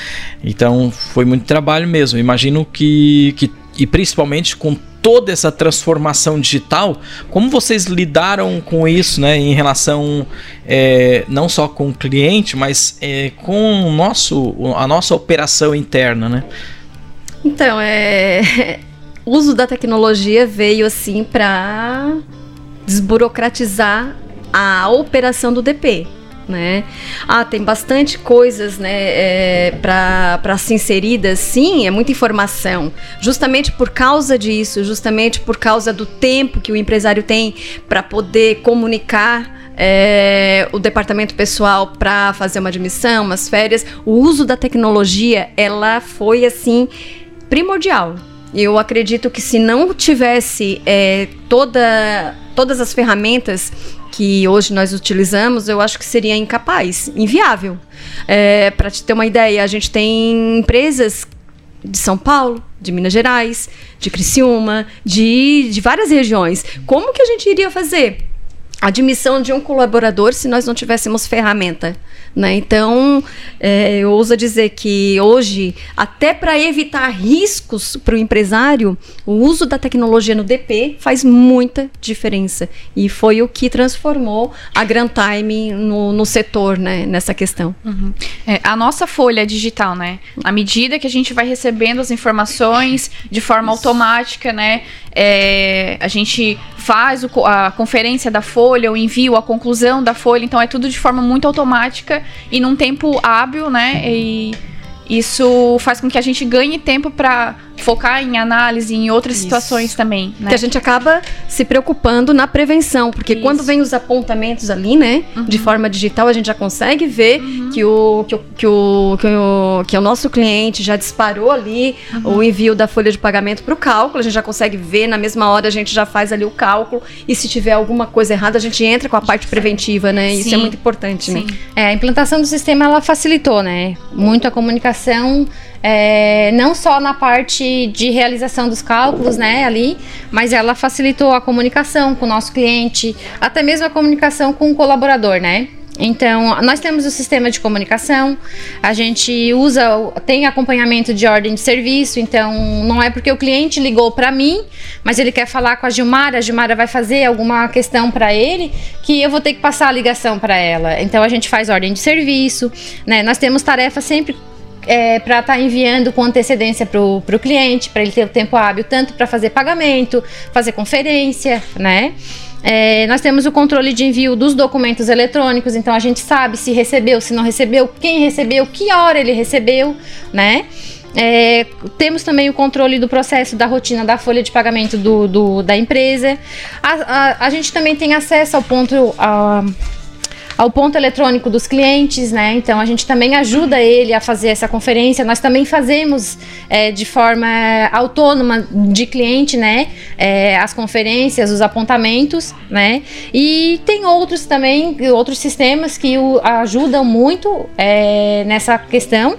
Então foi muito trabalho mesmo. Imagino que, que e principalmente com toda essa transformação digital, como vocês lidaram com isso, né, em relação é, não só com o cliente, mas é, com o nosso, a nossa operação interna, né? Então, é. [LAUGHS] O uso da tecnologia veio assim para desburocratizar a operação do DP. Né? Ah, tem bastante coisas né, é, para ser inseridas, sim, é muita informação. Justamente por causa disso, justamente por causa do tempo que o empresário tem para poder comunicar é, o departamento pessoal para fazer uma admissão, umas férias, o uso da tecnologia, ela foi assim primordial. Eu acredito que se não tivesse é, toda, todas as ferramentas que hoje nós utilizamos, eu acho que seria incapaz, inviável. É, para te ter uma ideia, a gente tem empresas de São Paulo, de Minas Gerais, de Criciúma, de, de várias regiões. Como que a gente iria fazer? Admissão de um colaborador se nós não tivéssemos ferramenta. Né? Então, é, eu ouso dizer que hoje, até para evitar riscos para o empresário, o uso da tecnologia no DP faz muita diferença. E foi o que transformou a Grand Time no, no setor, né, nessa questão. Uhum. É, a nossa folha digital, né? À medida que a gente vai recebendo as informações de forma Isso. automática, né? É, a gente faz o, a conferência da folha, o envio, a conclusão da folha, então é tudo de forma muito automática e num tempo hábil, né? E isso faz com que a gente ganhe tempo para focar em análise em outras Isso. situações também. Né? Que a gente acaba se preocupando na prevenção, porque Isso. quando vem os apontamentos ali, né, uhum. de forma digital, a gente já consegue ver uhum. que, o, que, o, que, o, que, o, que o nosso cliente já disparou ali uhum. o envio da folha de pagamento para o cálculo, a gente já consegue ver, na mesma hora a gente já faz ali o cálculo, e se tiver alguma coisa errada, a gente entra com a parte preventiva, né? Sim. Isso é muito importante, Sim. né? É, a implantação do sistema, ela facilitou, né, muito a comunicação comunicação, é, não só na parte de realização dos cálculos, né, ali, mas ela facilitou a comunicação com o nosso cliente, até mesmo a comunicação com o colaborador, né? Então, nós temos o sistema de comunicação, a gente usa, tem acompanhamento de ordem de serviço, então não é porque o cliente ligou para mim, mas ele quer falar com a Gilmara, a Gilmara vai fazer alguma questão para ele, que eu vou ter que passar a ligação para ela. Então, a gente faz ordem de serviço, né? Nós temos tarefas sempre é, para estar tá enviando com antecedência para o cliente, para ele ter o tempo hábil tanto para fazer pagamento, fazer conferência, né? É, nós temos o controle de envio dos documentos eletrônicos, então a gente sabe se recebeu, se não recebeu, quem recebeu, que hora ele recebeu, né? É, temos também o controle do processo da rotina da folha de pagamento do, do da empresa. A, a, a, gente também tem acesso ao ponto. A, ao ponto eletrônico dos clientes, né? Então a gente também ajuda ele a fazer essa conferência. Nós também fazemos é, de forma autônoma de cliente, né? É, as conferências, os apontamentos, né? E tem outros também, outros sistemas que o ajudam muito é, nessa questão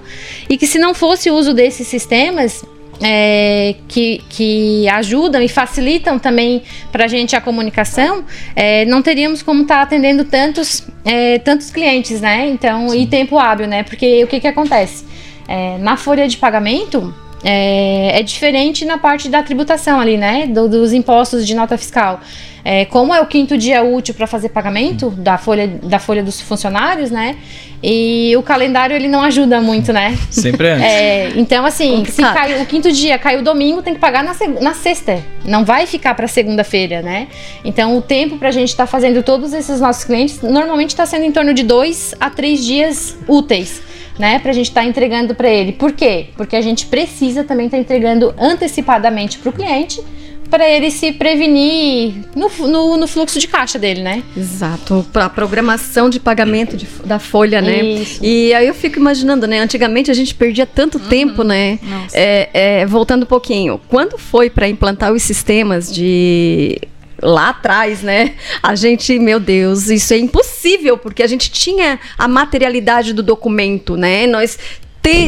e que se não fosse o uso desses sistemas é, que, que ajudam e facilitam também para a gente a comunicação, é, não teríamos como estar tá atendendo tantos, é, tantos clientes, né? Então, Sim. e tempo hábil, né? Porque o que, que acontece? É, na folha de pagamento, é, é, diferente na parte da tributação ali, né? Do, dos impostos de nota fiscal. É, como é o quinto dia útil para fazer pagamento da folha, da folha dos funcionários, né? E o calendário ele não ajuda muito, né? Sempre [LAUGHS] antes. É, então, assim, se cai, o quinto dia caiu domingo, tem que pagar na, na sexta. Não vai ficar para segunda-feira, né? Então, o tempo para a gente estar tá fazendo todos esses nossos clientes normalmente está sendo em torno de dois a três dias úteis né, para a gente estar tá entregando para ele. Por quê? Porque a gente precisa também estar tá entregando antecipadamente para o cliente para ele se prevenir no, no, no, fluxo de caixa dele, né? Exato, a programação de pagamento de, da folha, né? Isso. E aí eu fico imaginando, né? Antigamente a gente perdia tanto uhum. tempo, né? É, é, voltando um pouquinho, quando foi para implantar os sistemas de lá atrás, né? A gente, meu Deus, isso é impossível, porque a gente tinha a materialidade do documento, né? Nós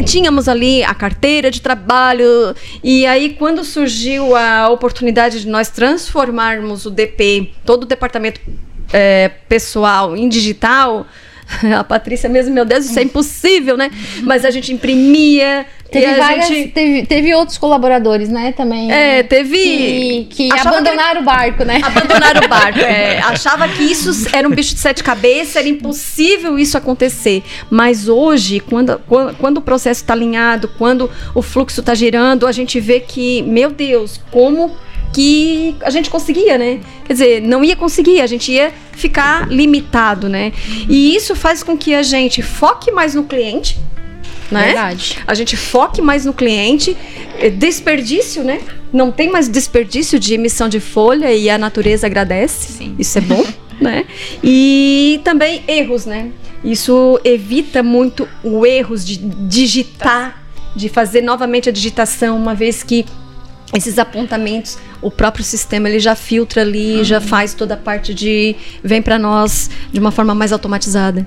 tínhamos ali a carteira de trabalho e aí quando surgiu a oportunidade de nós transformarmos o DP, todo o departamento é, pessoal em digital, [LAUGHS] a Patrícia mesmo, meu Deus, isso é impossível, né? Mas a gente imprimia. Teve, várias, gente... teve, teve, outros colaboradores, né, também. É, teve. Que, que abandonaram que... o barco, né? Abandonaram o barco. É, [LAUGHS] achava que isso era um bicho de sete cabeças, era impossível isso acontecer. Mas hoje, quando, quando, quando o processo está alinhado, quando o fluxo está girando, a gente vê que, meu Deus, como que a gente conseguia, né? Quer dizer, não ia conseguir, a gente ia ficar limitado, né? E isso faz com que a gente foque mais no cliente, né? Verdade. A gente foque mais no cliente, é, desperdício, né? Não tem mais desperdício de emissão de folha e a natureza agradece. Sim. Isso é bom, [LAUGHS] né? E também erros, né? Isso evita muito o erros de digitar, de fazer novamente a digitação, uma vez que esses apontamentos, o próprio sistema ele já filtra ali, uhum. já faz toda a parte de vem para nós de uma forma mais automatizada.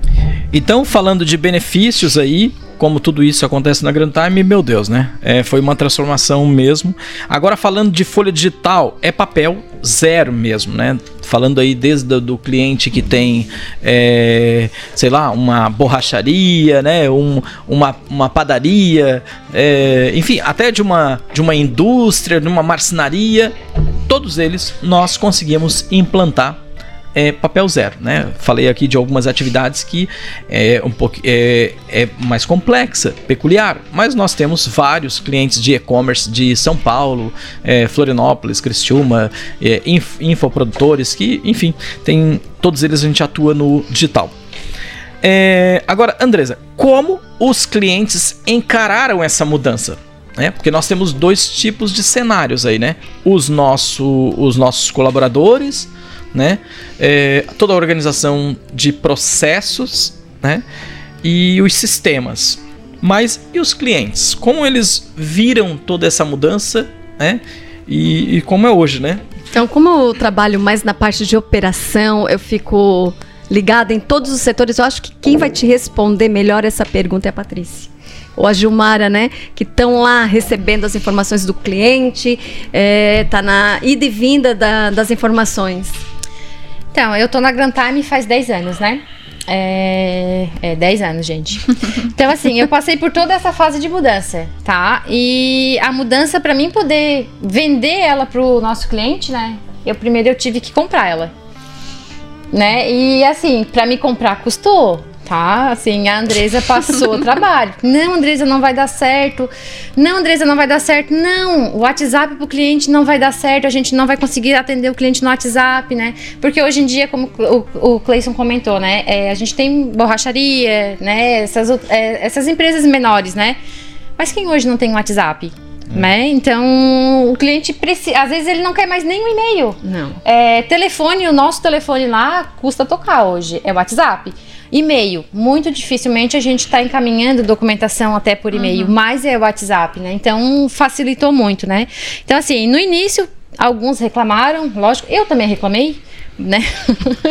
Então, falando de benefícios aí, como tudo isso acontece na Grand Time, meu Deus, né? É, foi uma transformação mesmo. Agora falando de folha digital, é papel zero mesmo, né? Falando aí desde do, cliente que tem, é, sei lá, uma borracharia, né? Um, uma, uma padaria, é, enfim, até de uma, de uma indústria, de uma marcenaria, todos eles nós conseguimos implantar é papel zero, né? Falei aqui de algumas atividades que é um pouco é, é mais complexa, peculiar, mas nós temos vários clientes de e-commerce de São Paulo, é, Florianópolis, Criciúma, é, inf, infoprodutores que, enfim, tem todos eles a gente atua no digital. É, agora, Andresa, como os clientes encararam essa mudança? né? Porque nós temos dois tipos de cenários aí, né? Os, nosso, os nossos colaboradores, né? É, toda a organização de processos, né? E os sistemas. Mas e os clientes? Como eles viram toda essa mudança, né? E, e como é hoje, né? Então, como eu trabalho mais na parte de operação, eu fico ligada em todos os setores. Eu acho que quem vai te responder melhor essa pergunta é a Patrícia. ou a Gilmara, né, que estão lá recebendo as informações do cliente, é, tá na ida e vinda da, das informações? Então, eu tô na Grand Time faz 10 anos, né? É, é 10 anos, gente. [LAUGHS] Então, assim, eu passei por toda essa fase de mudança, tá? E a mudança, para mim poder vender ela pro nosso cliente, né? Eu primeiro eu tive que comprar ela. Né? E assim, para me comprar custou, tá? Assim, a Andresa passou o [LAUGHS] trabalho. Não, Andresa, não vai dar certo. Não, Andresa, não vai dar certo. Não, o WhatsApp pro cliente não vai dar certo. A gente não vai conseguir atender o cliente no WhatsApp, né? Porque hoje em dia, como o, o Cleison comentou, né? É, a gente tem borracharia, né? Essas, é, essas empresas menores, né? Mas quem hoje não tem WhatsApp? É. Né? Então, o cliente precisa. Às vezes ele não quer mais nem um e-mail. Não. É, telefone, o nosso telefone lá custa tocar hoje. É WhatsApp. E-mail, muito dificilmente a gente está encaminhando documentação até por e-mail, uhum. mas é o WhatsApp, né? Então facilitou muito, né? Então, assim, no início, alguns reclamaram, lógico, eu também reclamei, né?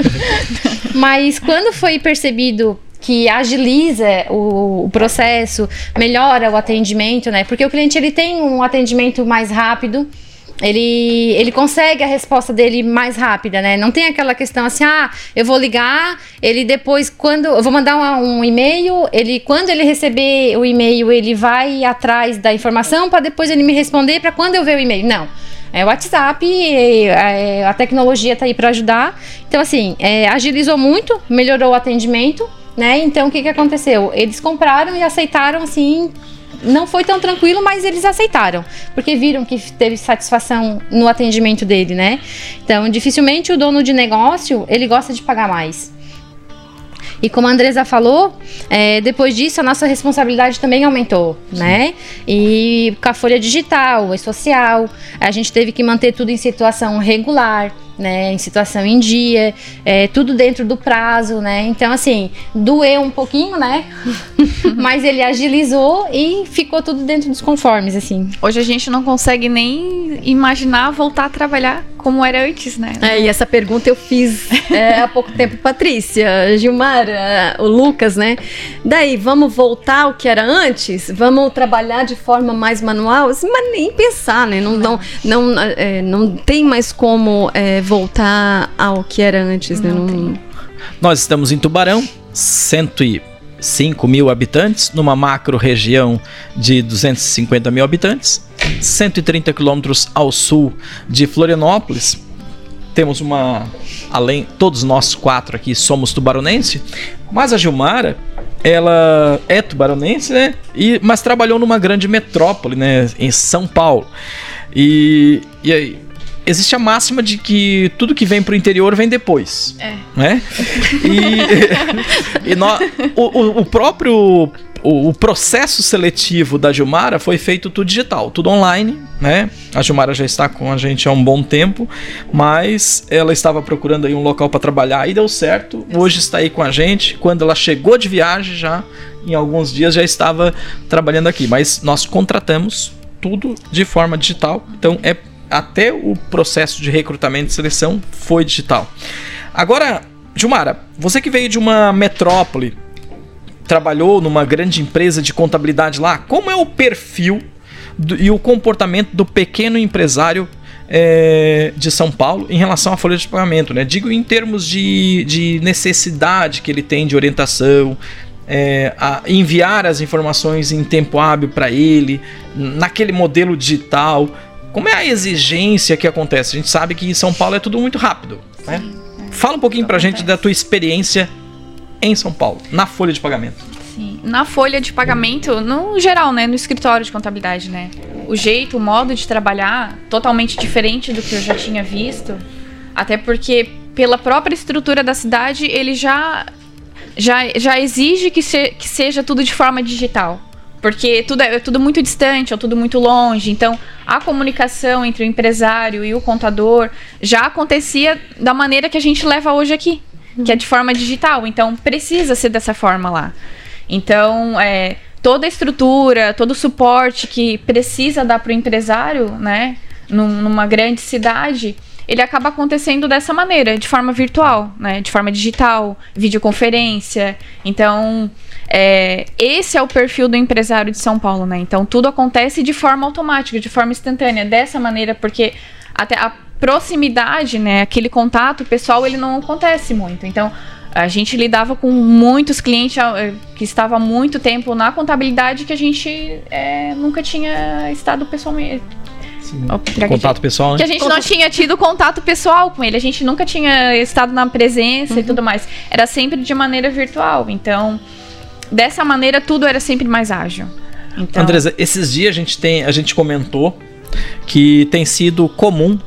[LAUGHS] mas quando foi percebido que agiliza o, o, processo, melhora o atendimento, né? Porque o cliente ele tem um atendimento mais rápido, ele, ele consegue a resposta dele mais rápida, né? Não tem aquela questão assim, ah, eu vou ligar, ele depois, quando. Eu vou mandar um, um e-mail, ele, quando ele receber o e-mail, ele vai atrás da informação para depois ele me responder para quando eu ver o e-mail. Não. É o WhatsApp, é, a tecnologia está aí para ajudar. Então, assim, é, agilizou muito, melhorou o atendimento, né? Então, o que, que aconteceu? Eles compraram e aceitaram, assim, não foi tão tranquilo, mas eles aceitaram, porque viram que teve satisfação no atendimento dele, né? Então, dificilmente o dono de negócio, ele gosta de pagar mais. E como a Andresa falou, é, depois disso a nossa responsabilidade também aumentou, Sim. né? E com a folha digital, e social, a gente teve que manter tudo em situação regular né, em situação em dia, é, tudo dentro do prazo, né? Então, assim, doeu um pouquinho, né? [LAUGHS] Mas ele agilizou e ficou tudo dentro dos conformes, assim. Hoje a gente não consegue nem imaginar voltar a trabalhar como era antes, né? É, e essa pergunta eu fiz [LAUGHS] é, há pouco tempo, Patrícia, Gilmar, o Lucas, né? Daí, vamos voltar ao que era antes? Vamos trabalhar de forma mais manual? Assim, mas nem pensar, né? Não, não, não, é, não tem mais como é, voltar ao que era antes, né? não? Não... Nós estamos em Tubarão, 105 mil habitantes, numa macro região de 250 mil habitantes, 130 quilômetros ao sul de Florianópolis. Temos uma. Além, todos nós quatro aqui somos tubaronense, mas a Gilmara, ela é tubaronense, né? E, mas trabalhou numa grande metrópole, né? Em São Paulo. E, e aí, existe a máxima de que tudo que vem pro interior vem depois. É. Né? E, [LAUGHS] e no, o, o, próprio o, o, processo seletivo da Gilmara foi feito tudo digital, tudo online, né? A Gilmara já está com a gente há um bom tempo, mas ela estava procurando aí um local para trabalhar e deu certo. Hoje está aí com a gente. Quando ela chegou de viagem já, em alguns dias já estava trabalhando aqui, mas nós contratamos tudo de forma digital. Então é até o processo de recrutamento e seleção foi digital. Agora, Gilmara, você que veio de uma metrópole, trabalhou numa grande empresa de contabilidade lá, como é o perfil do, e o comportamento do pequeno empresário é, de São Paulo em relação à folha de pagamento, né? Digo em termos de, de necessidade que ele tem de orientação, é, enviar as informações em tempo hábil para ele, naquele modelo digital. Como é a exigência que acontece? A gente sabe que em São Paulo é tudo muito rápido. Né? Fala um pouquinho pra gente da tua experiência em São Paulo, na folha de pagamento. Sim. Na folha de pagamento, no geral, né? No escritório de contabilidade, né? O jeito, o modo de trabalhar, totalmente diferente do que eu já tinha visto. Até porque, pela própria estrutura da cidade, ele já, já, já exige que, se, que seja tudo de forma digital porque tudo é, é, tudo muito distante, ou tudo muito longe. Então, a comunicação entre o empresário e o contador já acontecia da maneira que a gente leva hoje aqui, que é de forma digital. Então, precisa ser dessa forma lá. Então, é, toda a estrutura, todo o suporte que precisa dar para o empresário, né, numa grande cidade, ele acaba acontecendo dessa maneira, de forma virtual, né? De forma digital, videoconferência. Então, é, esse é o perfil do empresário de São Paulo, né? Então, tudo acontece de forma automática, de forma instantânea, dessa maneira, porque até a proximidade, né? Aquele contato pessoal, ele não acontece muito. Então, a gente lidava com muitos clientes eh, que estavam há muito tempo na contabilidade que a gente é, nunca tinha estado pessoalmente. Contato pessoal, né? Que a gente não tinha tido contato pessoal com ele, a gente nunca tinha estado na presença uhum. e tudo mais. Era sempre de maneira virtual. Então, dessa maneira, tudo era sempre mais ágil. Então... Andresa, esses dias a gente, tem, a gente comentou que tem sido comum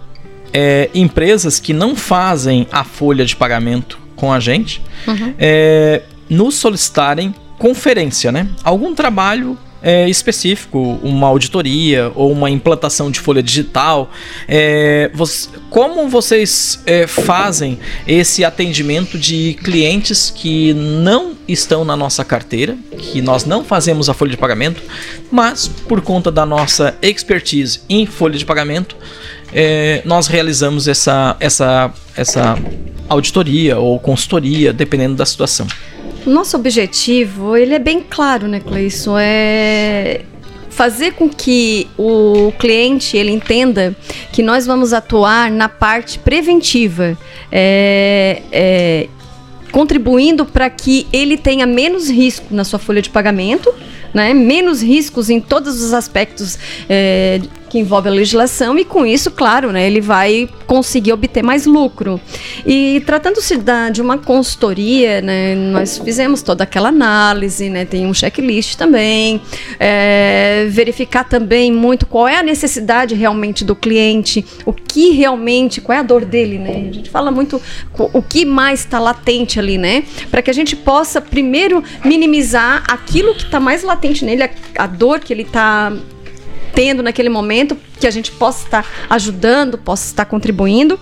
é, empresas que não fazem a folha de pagamento com a gente, uhum. é, nos solicitarem conferência, né? Algum trabalho é, específico, uma auditoria ou uma implantação de folha digital. É, você, como vocês é, fazem esse atendimento de clientes que não estão na nossa carteira, que nós não fazemos a folha de pagamento, mas por conta da nossa expertise em folha de pagamento, é, nós realizamos essa, essa, essa auditoria ou consultoria, dependendo da situação. Nosso objetivo, ele é bem claro, né, Cleison? É fazer com que o cliente ele entenda que nós vamos atuar na parte preventiva, é, é, contribuindo para que ele tenha menos risco na sua folha de pagamento, né, menos riscos em todos os aspectos é, que envolve a legislação e com isso, claro, né, ele vai conseguir obter mais lucro. E tratando-se de uma consultoria, né, nós fizemos toda aquela análise, né, tem um checklist também, é, verificar também muito qual é a necessidade realmente do cliente, o que realmente, qual é a dor dele, né? A gente fala muito o que mais está latente ali, né? Para que a gente possa primeiro minimizar aquilo que está mais latente nele, a, a dor que ele está tendo naquele momento, que a gente possa estar ajudando, possa estar contribuindo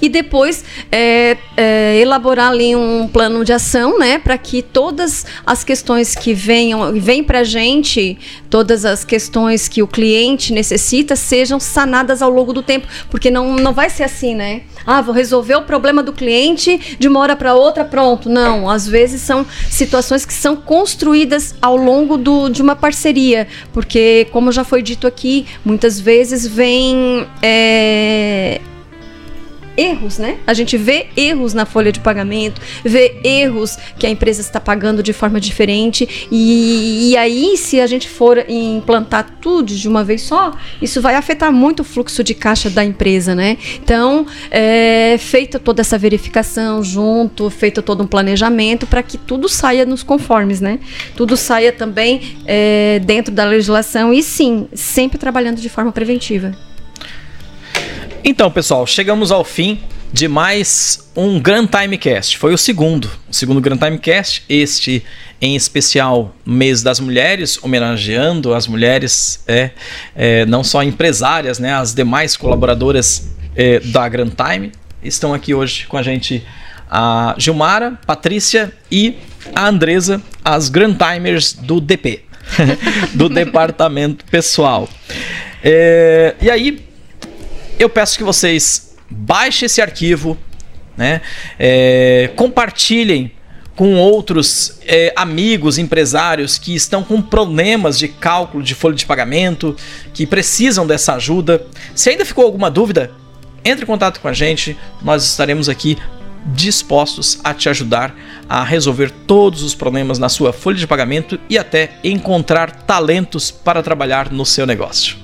e depois é, é, elaborar ali um plano de ação, né, para que todas as questões que venham, vêm para a gente, todas as questões que o cliente necessita sejam sanadas ao longo do tempo, porque não, não vai ser assim, né? Ah, vou resolver o problema do cliente de uma hora para outra, pronto. Não, às vezes são situações que são construídas ao longo do, de uma parceria, porque, como já foi dito aqui, muitas vezes vem é, erros, né? A gente vê erros na folha de pagamento, vê erros que a empresa está pagando de forma diferente. E, e, aí, se a gente for implantar tudo de uma vez só, isso vai afetar muito o fluxo de caixa da empresa, né? Então, é feita toda essa verificação junto, feito todo um planejamento para que tudo saia nos conformes, né? Tudo saia também é, dentro da legislação e sim, sempre trabalhando de forma preventiva. Então, pessoal, chegamos ao fim de mais um Grand Timecast. Foi o segundo, o segundo Grand Timecast, este em especial mês das mulheres, homenageando as mulheres, é, é não só empresárias, né, as demais colaboradoras é, da Grand Time. Estão aqui hoje com a gente a Gilmara, Patrícia e a Andresa, as Grand Timers do DP, [LAUGHS] do Departamento Pessoal. É, e aí, eu peço que vocês baixem esse arquivo, né? É, compartilhem com outros é, amigos empresários que estão com problemas de cálculo de folha de pagamento, que precisam dessa ajuda. Se ainda ficou alguma dúvida, entre em contato com a gente, nós estaremos aqui dispostos a te ajudar a resolver todos os problemas na sua folha de pagamento e até encontrar talentos para trabalhar no seu negócio.